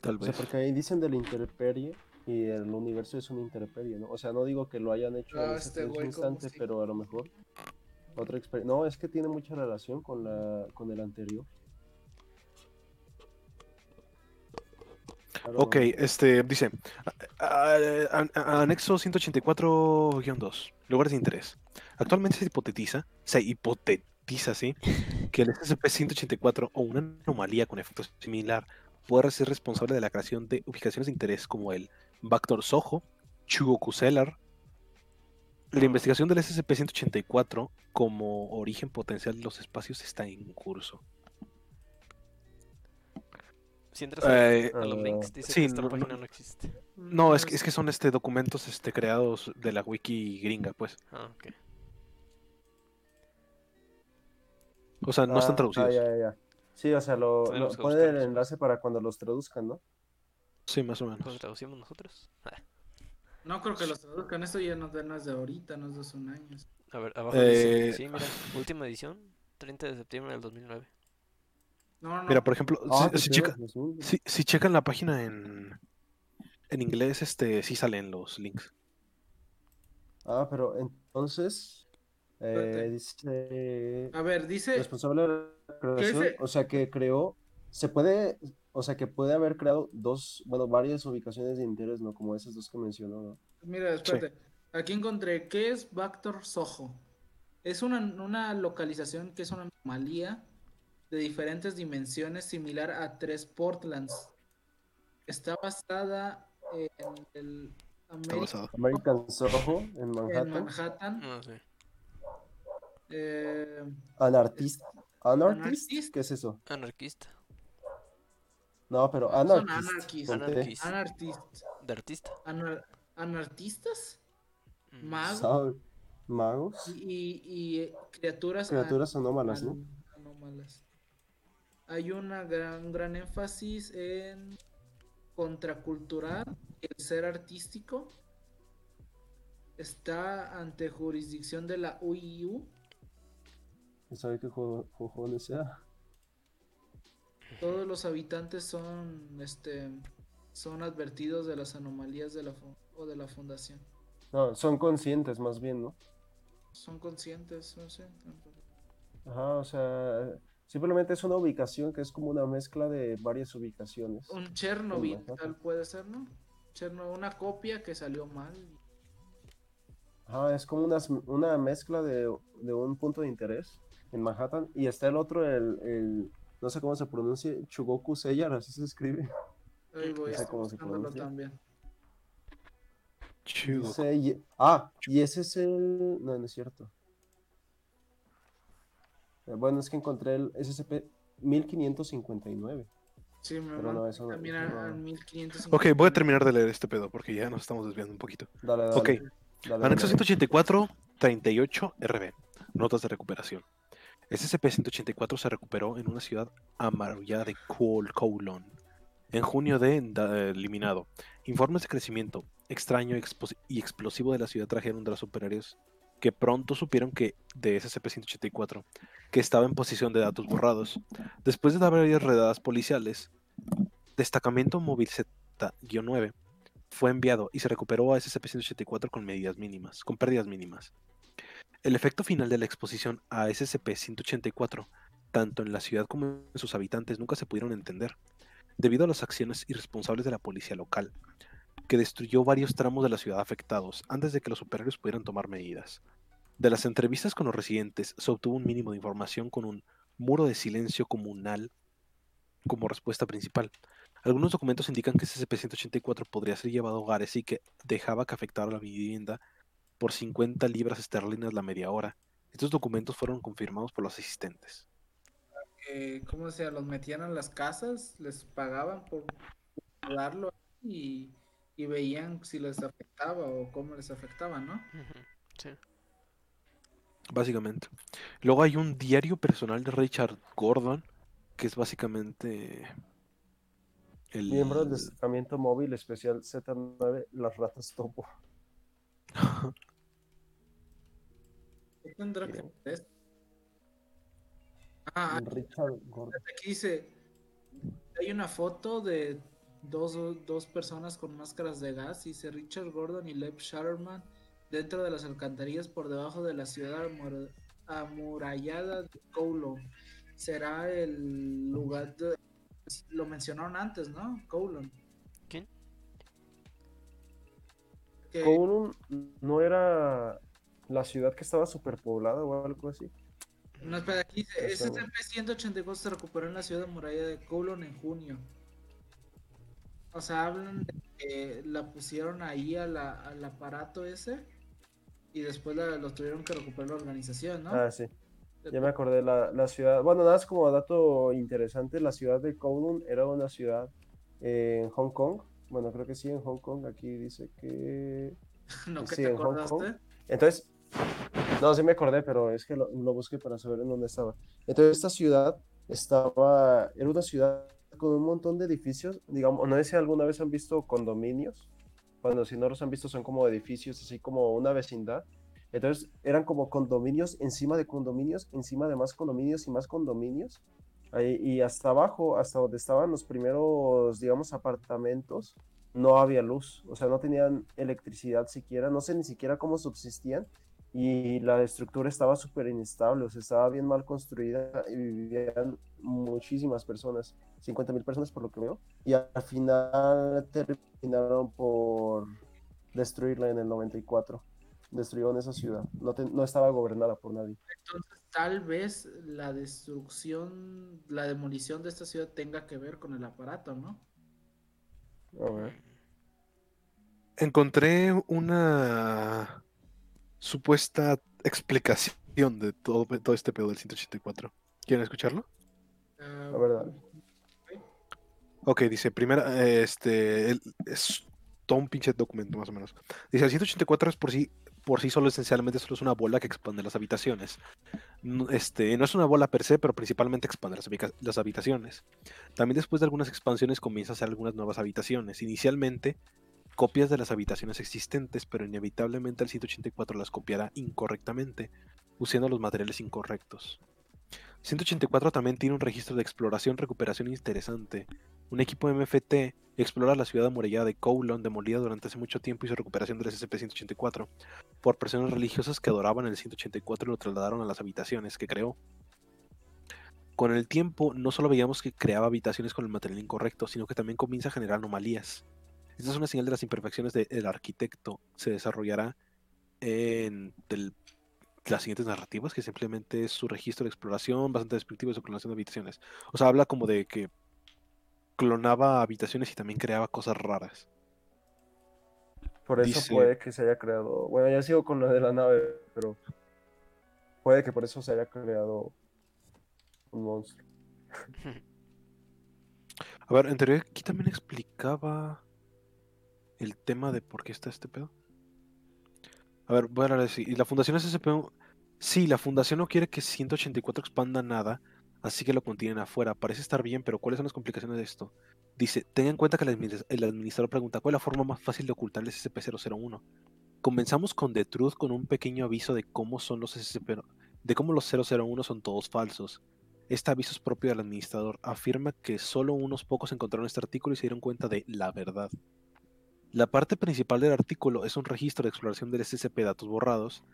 Tal O sea, vez. porque ahí dicen de la interperie y el universo es una interperie, ¿no? O sea, no digo que lo hayan hecho en Ah, ese este preciso güey, ¿cómo instante, pero a lo mejor otra experiencia. No, es que tiene mucha relación con la con el anterior. Claro, Ok, este dice a- a- a- anexo 184-2, lugares de interés. Actualmente se hipotetiza, se hipotetiza, sí, que el SCP-184 o una anomalía con efecto similar puede ser responsable de la creación de ubicaciones de interés como el Bactor Soho, Chugoku Cellar. La investigación del SCP-184 como origen potencial de los espacios está en curso. Si entras a, Eh, a los links, dice sí, que esta no- página no existe. No, es que, es que son este documentos este, creados de la wiki gringa, pues. Ah, ok. O sea, no están Ah, traducidos. Ah, ya, ya, ya. Sí, o sea, lo, lo- ponen el enlace para cuando los traduzcan, ¿no? Sí, más o menos. traducimos nosotros. No creo que los traduzcan. Esto ya no, no es de ahorita, no es de hace un año. A ver, abajo Eh, dice. Sí, mira, última edición, 30 de septiembre del 2009. No, no. Mira, por ejemplo, Ah, si, si checa- si- si checan la página en, en inglés, este sí salen los links. Ah, pero entonces. Eh, dice A ver, dice. responsable de la creación, dice? o sea que creó, se puede, o sea que puede haber creado dos, bueno, varias ubicaciones de interés, ¿no? Como esas dos que mencionó, ¿no? Mira, espérate. Aquí encontré. ¿Qué es Vector Soho? Es una, una localización que es una anomalía de diferentes dimensiones similar a tres Portlands. Está basada en el Está Ameri- basado. American Soho en en Manhattan, Manhattan. No sé. Eh, Anartist, Anartist, Anarchist. ¿qué es eso? Anarquista. No, pero Son Anarchist, anarchist. con T. Anarchist. anartist. De artista. anar- ¿Anartistas? Mm, Magos ¿Sabe? Magos, y, y, eh, criaturas, criaturas anómalas, ¿no? anómalas. Hay una gran, un gran énfasis en contracultural, el ser artístico. Está ante jurisdicción de la UIU. ¿Sabe qué juego, sea? Todos los habitantes son, este, son advertidos de las anomalías de la o de la fundación. No, son conscientes más bien, ¿no? Son conscientes, no sé. Ajá, o sea, simplemente es una ubicación que es como una mezcla de varias ubicaciones. Un Chernobyl, tal puede ser, ¿no? Cherno- una copia que salió mal. Ajá, es como una, una mezcla de, de un punto de interés en Manhattan. Y está el otro, el, el- no sé cómo se pronuncia, Chugoku Seyar, así se escribe. Voy, No sé cómo se pronuncia. también. Chido. Dice, y- ah, y ese es el... No, no es cierto. Eh, Bueno, es que encontré el SCP 1559. Sí, me Pero no, eso no- no. 1550. Ok, voy a terminar de leer este pedo porque ya nos estamos desviando un poquito. Dale, dale. Ok. dale, Anexo dale. 184, 38 RB. Notas de recuperación. SCP-184 se recuperó en una ciudad amarullada de Kol- Kowloon. En junio de da- eliminado. Informes de crecimiento extraño y explosivo de la ciudad trajeron de los superiores que pronto supieron que de SCP-184 que estaba en posición de datos borrados. Después de varias redadas policiales, Destacamento Móvil Z-9 fue enviado y se recuperó a SCP-184 con medidas mínimas, con pérdidas mínimas. El efecto final de la exposición a SCP-184, tanto en la ciudad como en sus habitantes, nunca se pudieron entender, debido a las acciones irresponsables de la policía local, que destruyó varios tramos de la ciudad afectados antes de que los superiores pudieran tomar medidas. De las entrevistas con los residentes se obtuvo un mínimo de información con un muro de silencio comunal como respuesta principal. Algunos documentos indican que SCP-184 podría ser llevado a hogares y que dejaba que afectara la vivienda por 50 libras esterlinas la media hora. Estos documentos fueron confirmados por los asistentes. Eh, ¿Cómo se llama? Los metían a las casas, les pagaban por darlo y, y veían si les afectaba o cómo les afectaba, ¿no? Sí. Básicamente. Luego hay un diario personal de Richard Gordon, que es básicamente el... Miembro del destacamento móvil especial Z9, las ratas topo. ¿Qué tendrá que? Ah, Richard Gordon. aquí dice, hay una foto de dos, dos personas con máscaras de gas, dice Richard Gordon y Lev Shatterman dentro de las alcantarillas por debajo de la ciudad amur- amurallada de Kowloon. Será el lugar de... Lo mencionaron antes, ¿no? Kowloon. Que- Kowloon no era la ciudad que estaba superpoblada o algo así. No, espera, aquí dice, Está SCP-184 se recuperó en la ciudad amurallada de Kowloon en junio. O sea, hablan de que la pusieron ahí a la- al aparato ese y después la, lo tuvieron que recuperar la organización, ¿no? Ah, sí. Ya me acordé, la, la ciudad, bueno, nada más como dato interesante, la ciudad de Kowloon era una ciudad eh, en Hong Kong. Bueno, creo que sí, en Hong Kong. Aquí dice que... ¿No que sí, te en Hong acordaste? Kong. Entonces, no, sí me acordé, pero es que lo, lo busqué para saber en dónde estaba. Entonces, esta ciudad estaba, era una ciudad con un montón de edificios, digamos, no sé si alguna vez han visto condominios, cuando si no los han visto son como edificios, así como una vecindad. Entonces eran como condominios encima de condominios, encima de más condominios y más condominios. Ahí- y hasta abajo, hasta donde estaban los primeros, digamos, apartamentos, no había luz, o sea, no tenían electricidad siquiera, no sé ni siquiera cómo subsistían y la estructura estaba súper inestable, o sea, estaba bien mal construida y vivían muchísimas personas, 50 mil personas por lo que veo, y al final terminaron por destruirla en el 94, destruyeron esa ciudad, no, te- no estaba gobernada por nadie. Entonces, tal vez la destrucción, la demolición de esta ciudad tenga que ver con el aparato, ¿no? A ver. Encontré una supuesta explicación de todo, todo este pedo del 184. ¿Quieren escucharlo? Ah, La verdad. Ok, dice, primera, este, el- es todo un pinche documento más o menos. Dice, el 184 es por sí, por sí solo esencialmente solo es una bola que expande las habitaciones. Este, no es una bola per se, pero principalmente expande las habitaciones. También después de algunas expansiones comienza a hacer algunas nuevas habitaciones. Inicialmente, copias de las habitaciones existentes, pero inevitablemente el 184 las copiará incorrectamente, usando los materiales incorrectos. 184 también tiene un registro de exploración recuperación interesante. Un equipo MFT explora la ciudad amurallada de Kowloon, demolida durante hace mucho tiempo, y su recuperación del SCP-184 por personas religiosas que adoraban el 184 y lo trasladaron a las habitaciones que creó. Con el tiempo, no solo veíamos que creaba habitaciones con el material incorrecto, sino que también comienza a generar anomalías. Esta es una señal de las imperfecciones del arquitecto. Se desarrollará en el- las siguientes narrativas, que simplemente es su registro de exploración bastante descriptivo de su clonación de habitaciones. O sea, habla como de que clonaba habitaciones y también creaba cosas raras. Por eso Dice- puede que se haya creado, bueno, ya sigo con lo de la nave, pero puede que por eso se haya creado un monstruo. A ver, en teoría aquí también explicaba el tema de por qué está este pedo. A ver, voy a hablar. ¿Y la fundación SCP? Sí, la fundación no quiere que 184 expanda nada, así que lo contienen afuera. Parece estar bien, pero ¿cuáles son las complicaciones de esto? Dice, tenga en cuenta que el administrador pregunta, ¿cuál es la forma más fácil de ocultar el SCP-001? Comenzamos con The Truth con un pequeño aviso de cómo son los SCP, de cómo los 001 son todos falsos. Este aviso es propio del administrador. Afirma que solo unos pocos encontraron este artículo y se dieron cuenta de la verdad. La parte principal del artículo es un registro de exploración del SCP datos borrados.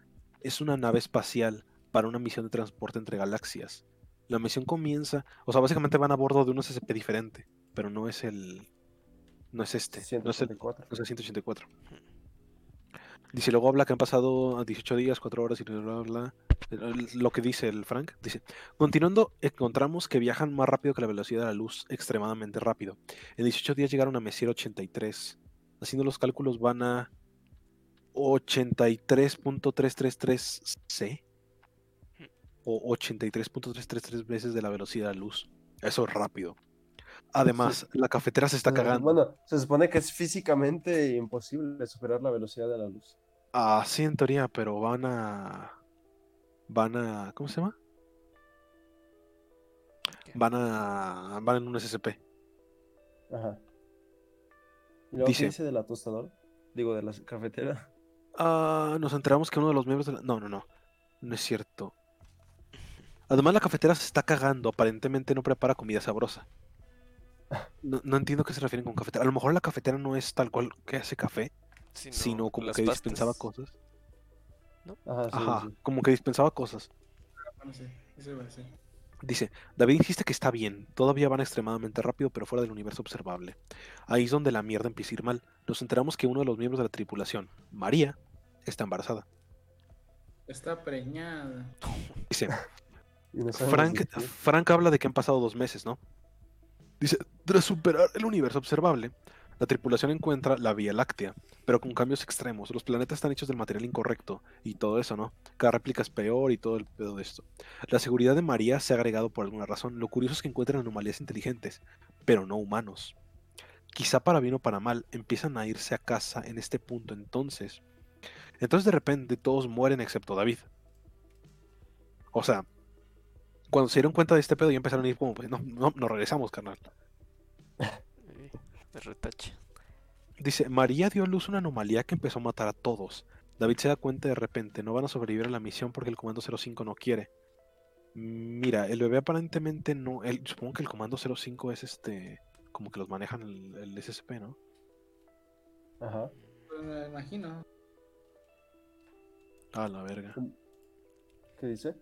Es una nave espacial para una misión de transporte entre galaxias. La misión comienza, o sea, básicamente van a bordo de un SCP diferente, pero no es el, no es este, no es el, 184. no es el 184. Dice, luego habla que han pasado 18 días, 4 horas y bla, bla, bla. Lo que dice el Frank, dice, continuando, encontramos que viajan más rápido que la velocidad de la luz, extremadamente rápido. En 18 días llegaron a Messier 83. Haciendo los cálculos van a 83.333C o 83.333 veces de la velocidad de la luz. Eso es rápido. Además, la cafetera se está Se- cagando. Bueno, se supone que es físicamente imposible superar la velocidad de la luz. Ah, sí, en teoría, pero van a. Van a. ¿Cómo se llama? Van a. Van en un SCP. Ajá. ¿Y luego Dice- dice de la tostadora? Digo, de la cafetera. Ah, nos enteramos que uno de los miembros de la... No, no, no. No es cierto. Además, la cafetera se está cagando. Aparentemente no prepara comida sabrosa. No, no entiendo a qué se refieren con cafetera. A lo mejor la cafetera no es tal cual que hace café, sino como que dispensaba cosas. Ajá, sí, Ajá, sí. como que dispensaba cosas. Bueno, sí, eso iba a decir. Dice, David insiste que está bien, todavía van extremadamente rápido, pero fuera del universo observable. Ahí es donde la mierda empieza a ir mal. Nos enteramos que uno de los miembros de la tripulación, María, está embarazada. Está preñada. Dice, no Frank. Frank habla de que han pasado dos meses, ¿no? Dice, tras superar el universo observable, la tripulación encuentra la Vía Láctea, pero con cambios extremos. Los planetas están hechos del material incorrecto y todo eso, ¿no? Cada réplica es peor y todo el pedo de esto. La seguridad de María se ha agregado por alguna razón. Lo curioso es que encuentran anomalías inteligentes, pero no humanos. Quizá para bien o para mal, empiezan a irse a casa en este punto entonces. Entonces de repente todos mueren excepto David. O sea, cuando se dieron cuenta de este pedo ya empezaron a ir como, pues, no, no, nos regresamos, carnal. Retache. Dice, María dio a luz una anomalía que empezó a matar a todos. David se da cuenta de repente, no van a sobrevivir a la misión porque el Comando 05 no quiere. Mira, el bebé aparentemente no... el- supongo que el Comando 05 es este... Como que los manejan el, el SSP, ¿no? Ajá. Pues me imagino. Ah, la verga. ¿Qué dice?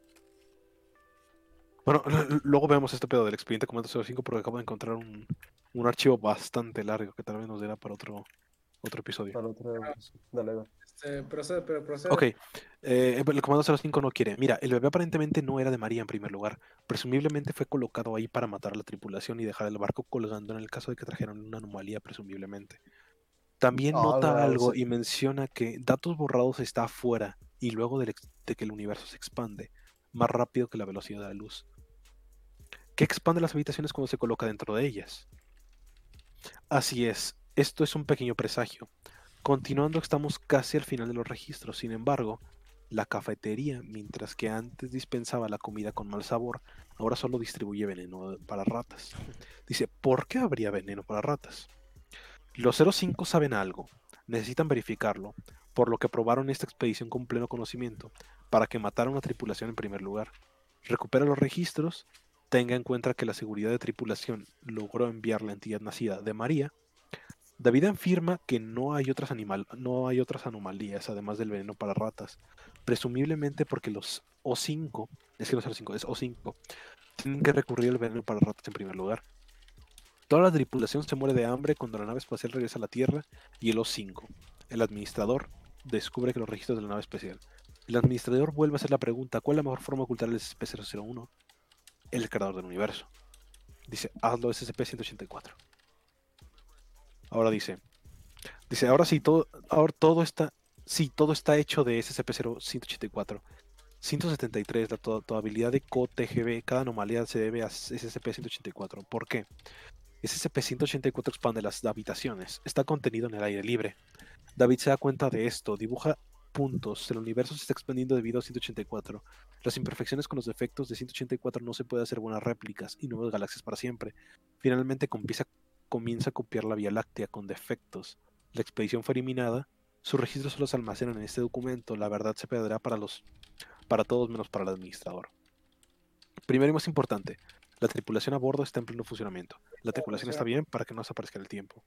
Bueno, luego vemos este pedo del expediente Comando 05 porque acabo de encontrar un, un archivo bastante largo que tal vez nos dirá para otro, otro episodio. Para otra. Dale, va. Este, procede, pero procede. Ok, eh, el Comando 05 no quiere. Mira, el bebé aparentemente no era de María en primer lugar. Presumiblemente fue colocado ahí para matar a la tripulación y dejar el barco colgando en el caso de que trajeran una anomalía, presumiblemente. También Ah, nota algo sí. y menciona que datos borrados está afuera y luego del ex- de que el universo se expande más rápido que la velocidad de la luz. ¿Qué expande las habitaciones cuando se coloca dentro de ellas? Así es, esto es un pequeño presagio. Continuando, estamos casi al final de los registros. Sin embargo, la cafetería, mientras que antes dispensaba la comida con mal sabor, ahora solo distribuye veneno para ratas. Dice, ¿por qué habría veneno para ratas? Los 05 saben algo, necesitan verificarlo, por lo que probaron esta expedición con pleno conocimiento, para que matara a una tripulación en primer lugar. Recupera los registros, tenga en cuenta que la seguridad de tripulación logró enviar la entidad nacida de María, David afirma que no hay otras animal, no hay otras anomalías además del veneno para ratas, presumiblemente porque los O5, es que no es O5, es O5, tienen que recurrir al veneno para ratas en primer lugar. Toda la tripulación se muere de hambre cuando la nave espacial regresa a la Tierra y el O5, el administrador, descubre que los registros de la nave espacial. El administrador vuelve a hacer la pregunta, ¿cuál es la mejor forma de ocultar el SCP-001? El creador del universo. Dice, hazlo SCP-184. Ahora dice, dice, ahora sí, todo, ahora todo está, sí, todo está hecho de SCP-184. 173, la probabilidad de COTGB, cada anomalía se debe a SCP-184. ¿Por qué? SCP-184 expande las habitaciones, está contenido en el aire libre. David se da cuenta de esto, dibuja puntos, el universo se está expandiendo debido a 184. Las imperfecciones con los defectos de 184 no se puede hacer buenas réplicas y nuevas galaxias para siempre. Finalmente comienza, comienza a copiar la Vía Láctea con defectos. La expedición fue eliminada, sus registros solo se almacenan en este documento, la verdad se perderá para, los, para todos menos para el administrador. Primero y más importante, la tripulación a bordo está en pleno funcionamiento. La tripulación está bien para que no desaparezca el tiempo.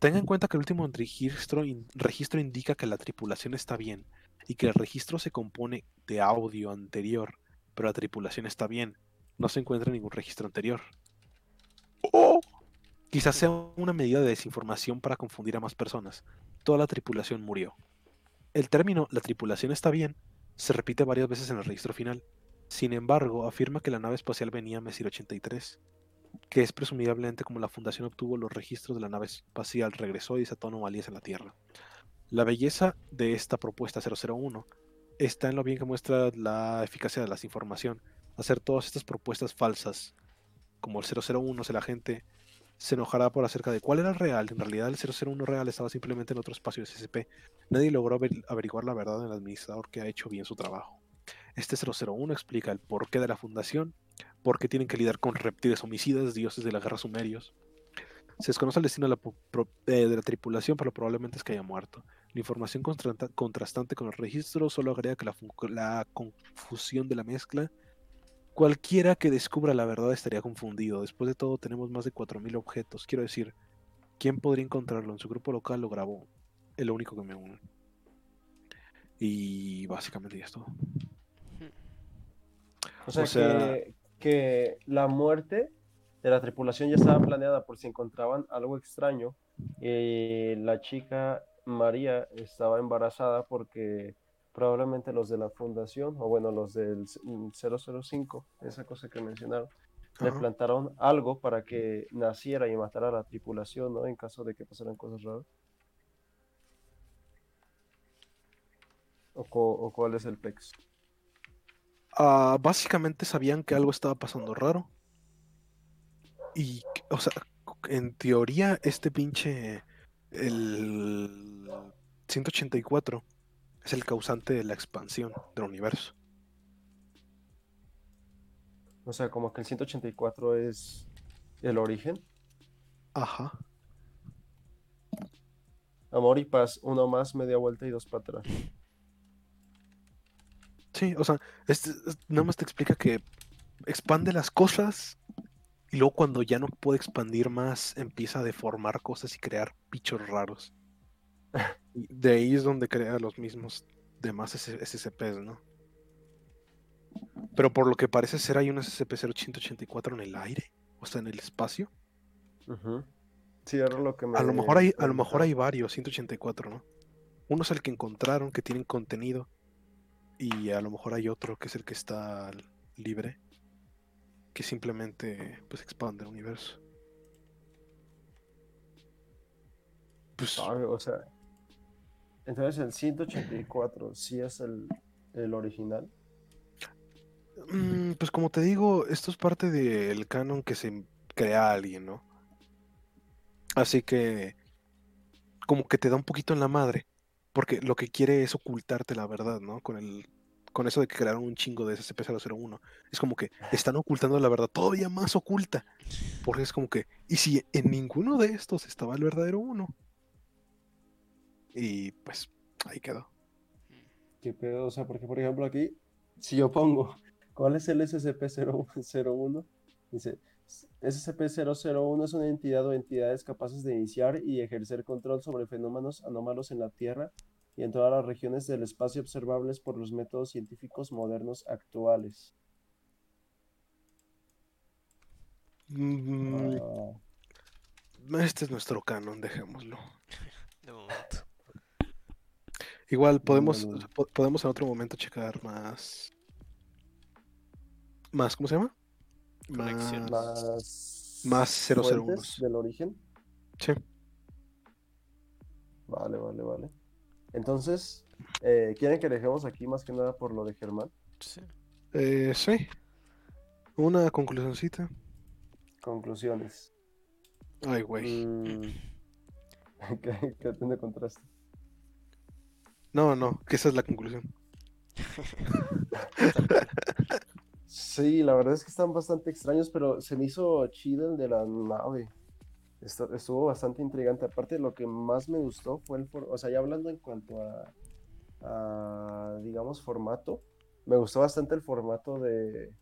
Tenga en cuenta que el último registro, in- registro indica que la tripulación está bien y que el registro se compone de audio anterior, pero la tripulación está bien. No se encuentra ningún registro anterior. O quizás sea una medida de desinformación para confundir a más personas. Toda la tripulación murió. El término la tripulación está bien se repite varias veces en el registro final. Sin embargo, afirma que la nave espacial venía a Mesir 83, que es presumiblemente como la Fundación obtuvo los registros de la nave espacial, regresó y desató anomalías en la Tierra. La belleza de esta propuesta 001 está en lo bien que muestra la eficacia de la información. Hacer todas estas propuestas falsas, como el 001, si la gente se enojará por acerca de cuál era el real. En realidad el 001 real estaba simplemente en otro espacio de SCP. Nadie logró aver- averiguar la verdad en el administrador que ha hecho bien su trabajo. Este 001 explica el porqué de la fundación, por qué tienen que lidiar con reptiles homicidas, dioses de la guerra sumerios. Se desconoce el destino de la, pro- eh, de la tripulación, pero probablemente es que haya muerto. La información contrastante con el registro solo agrega que la, fu- la confusión de la mezcla. Cualquiera que descubra la verdad estaría confundido. Después de todo, tenemos más de 4.000 objetos. Quiero decir, ¿quién podría encontrarlo? En su grupo local lo grabó. Es lo único que me une. Y básicamente ya es todo. O sea, O sea- que, que la muerte de la tripulación ya estaba planeada por si encontraban algo extraño. Y la chica María estaba embarazada porque probablemente los de la fundación, o bueno, los del c- mm, 005, esa cosa que mencionaron, le plantaron algo para que naciera y matara a la tripulación, ¿no? En caso de que pasaran cosas raras. ¿O, o cuál es el PEX? Ah, básicamente sabían que algo estaba pasando raro. Y, o sea, en teoría, este pinche. El 184 es el causante de la expansión del universo. O sea, como que el 184 es el origen. Ajá. Amor y paz, uno más, media vuelta y dos para atrás. Sí, o sea, este, es- nada más te explica que expande las cosas y luego cuando ya no puede expandir más, empieza a deformar cosas y crear bichos raros. Y de ahí es donde crea los mismos demás SCPs, ¿no? Pero por lo que parece ser hay un SCP-0184 en el aire, o sea, en el espacio. Sí, era lo que me. A lo mejor hay, a lo mejor hay varios 184, ¿no? Uno es el que encontraron, que tienen contenido. Y a lo mejor hay otro que es el que está libre. Que simplemente pues expande el universo. Pues Sabe, o sea. Entonces el 184 sí es el, el original. Mm, Pues como te digo, esto es parte del canon que se crea alguien, ¿no? Así que como que te da un poquito en la madre, porque lo que quiere es ocultarte la verdad, ¿no? Con el con eso de que crearon un chingo de SCP-001. Es como que están ocultando la verdad todavía más oculta. Porque es como que, ¿y si en ninguno de estos estaba el verdadero uno? Y pues ahí quedó. ¿Qué pedo? O sea, porque por ejemplo aquí, si yo pongo, ¿cuál es el SCP-001? Dice, SCP-001 es una entidad o entidades capaces de iniciar y ejercer control sobre fenómenos anómalos en la Tierra y en todas las regiones del espacio observables por los métodos científicos modernos actuales. Mm, Este es nuestro canon, dejémoslo. De momento. Igual podemos, podemos en otro momento checar más. Más, ¿cómo se llama? Conexiones. Más. más Más 001s. fuentes del origen. Sí. Vale, vale, vale. Entonces, eh, ¿quieren que dejemos aquí más que nada por lo de Germán? Sí. Eh, sí. Una conclusioncita. Conclusiones. Ay, güey. Mm, ¿Qué, qué te encontraste? No, no, que esa es la conclusión. Sí, la verdad es que están bastante extraños, pero se me hizo chido el de la nave. Estuvo bastante intrigante. Aparte, lo que más me gustó fue el, for- o sea, ya hablando en cuanto a, digamos, formato, me gustó bastante el formato de,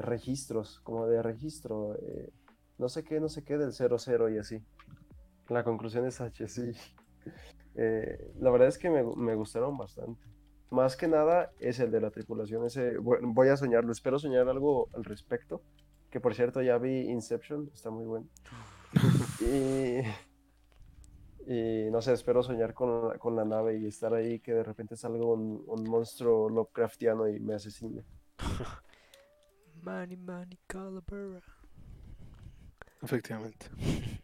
registros, como de registro, eh, no sé qué, no sé qué, del 00 y así. La conclusión es H, sí. Eh, la verdad es que me gustaron bastante. Más que nada es el de la tripulación. Ese, voy voy a soñarlo. Espero soñar algo al respecto. Que por cierto ya vi Inception. Está muy bueno. Y, y no sé, espero soñar con, la- con la nave y estar ahí que de repente salga un, un monstruo Lovecraftiano y me asesine. Money, money, calavera. Efectivamente.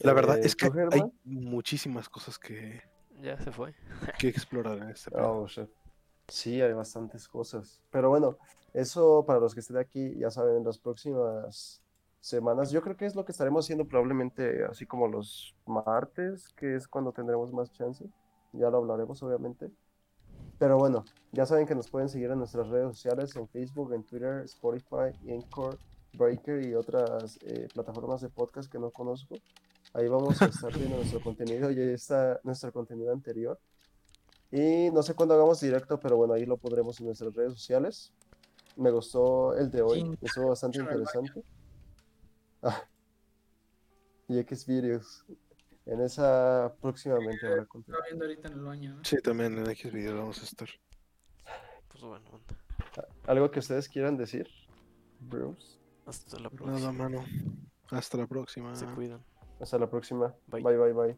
La verdad Eh, es que ¿tú, hay muchísimas cosas que, Ya se fue. que explorar en este. Oh, shit. Sí, hay bastantes cosas. Pero bueno, eso para los que estén aquí, ya saben, en las próximas semanas, yo creo que es lo que estaremos haciendo probablemente así como los martes, que es cuando tendremos más chance. Ya lo hablaremos, obviamente. Pero bueno, ya saben que nos pueden seguir en nuestras redes sociales, en Facebook, en Twitter, Spotify, Anchor, Breaker y otras eh, plataformas de podcast que no conozco. Ahí vamos a estar viendo nuestro contenido y ahí está nuestro contenido anterior. Y no sé cuándo hagamos directo, pero bueno, ahí lo pondremos en nuestras redes sociales. Me gustó el de hoy, Sí, estuvo bastante interesante. Ah. Y X videos. En esa próximamente habrá contenido. Estaba viendo ahorita en el baño. ¿no? Sí, también en X video vamos a estar. Pues bueno, anda. ¿Algo que ustedes quieran decir? Bruce. Hasta la Nada, próxima. mano. Hasta la próxima. Se cuidan. Hasta la próxima. Bye. bye, bye. bye.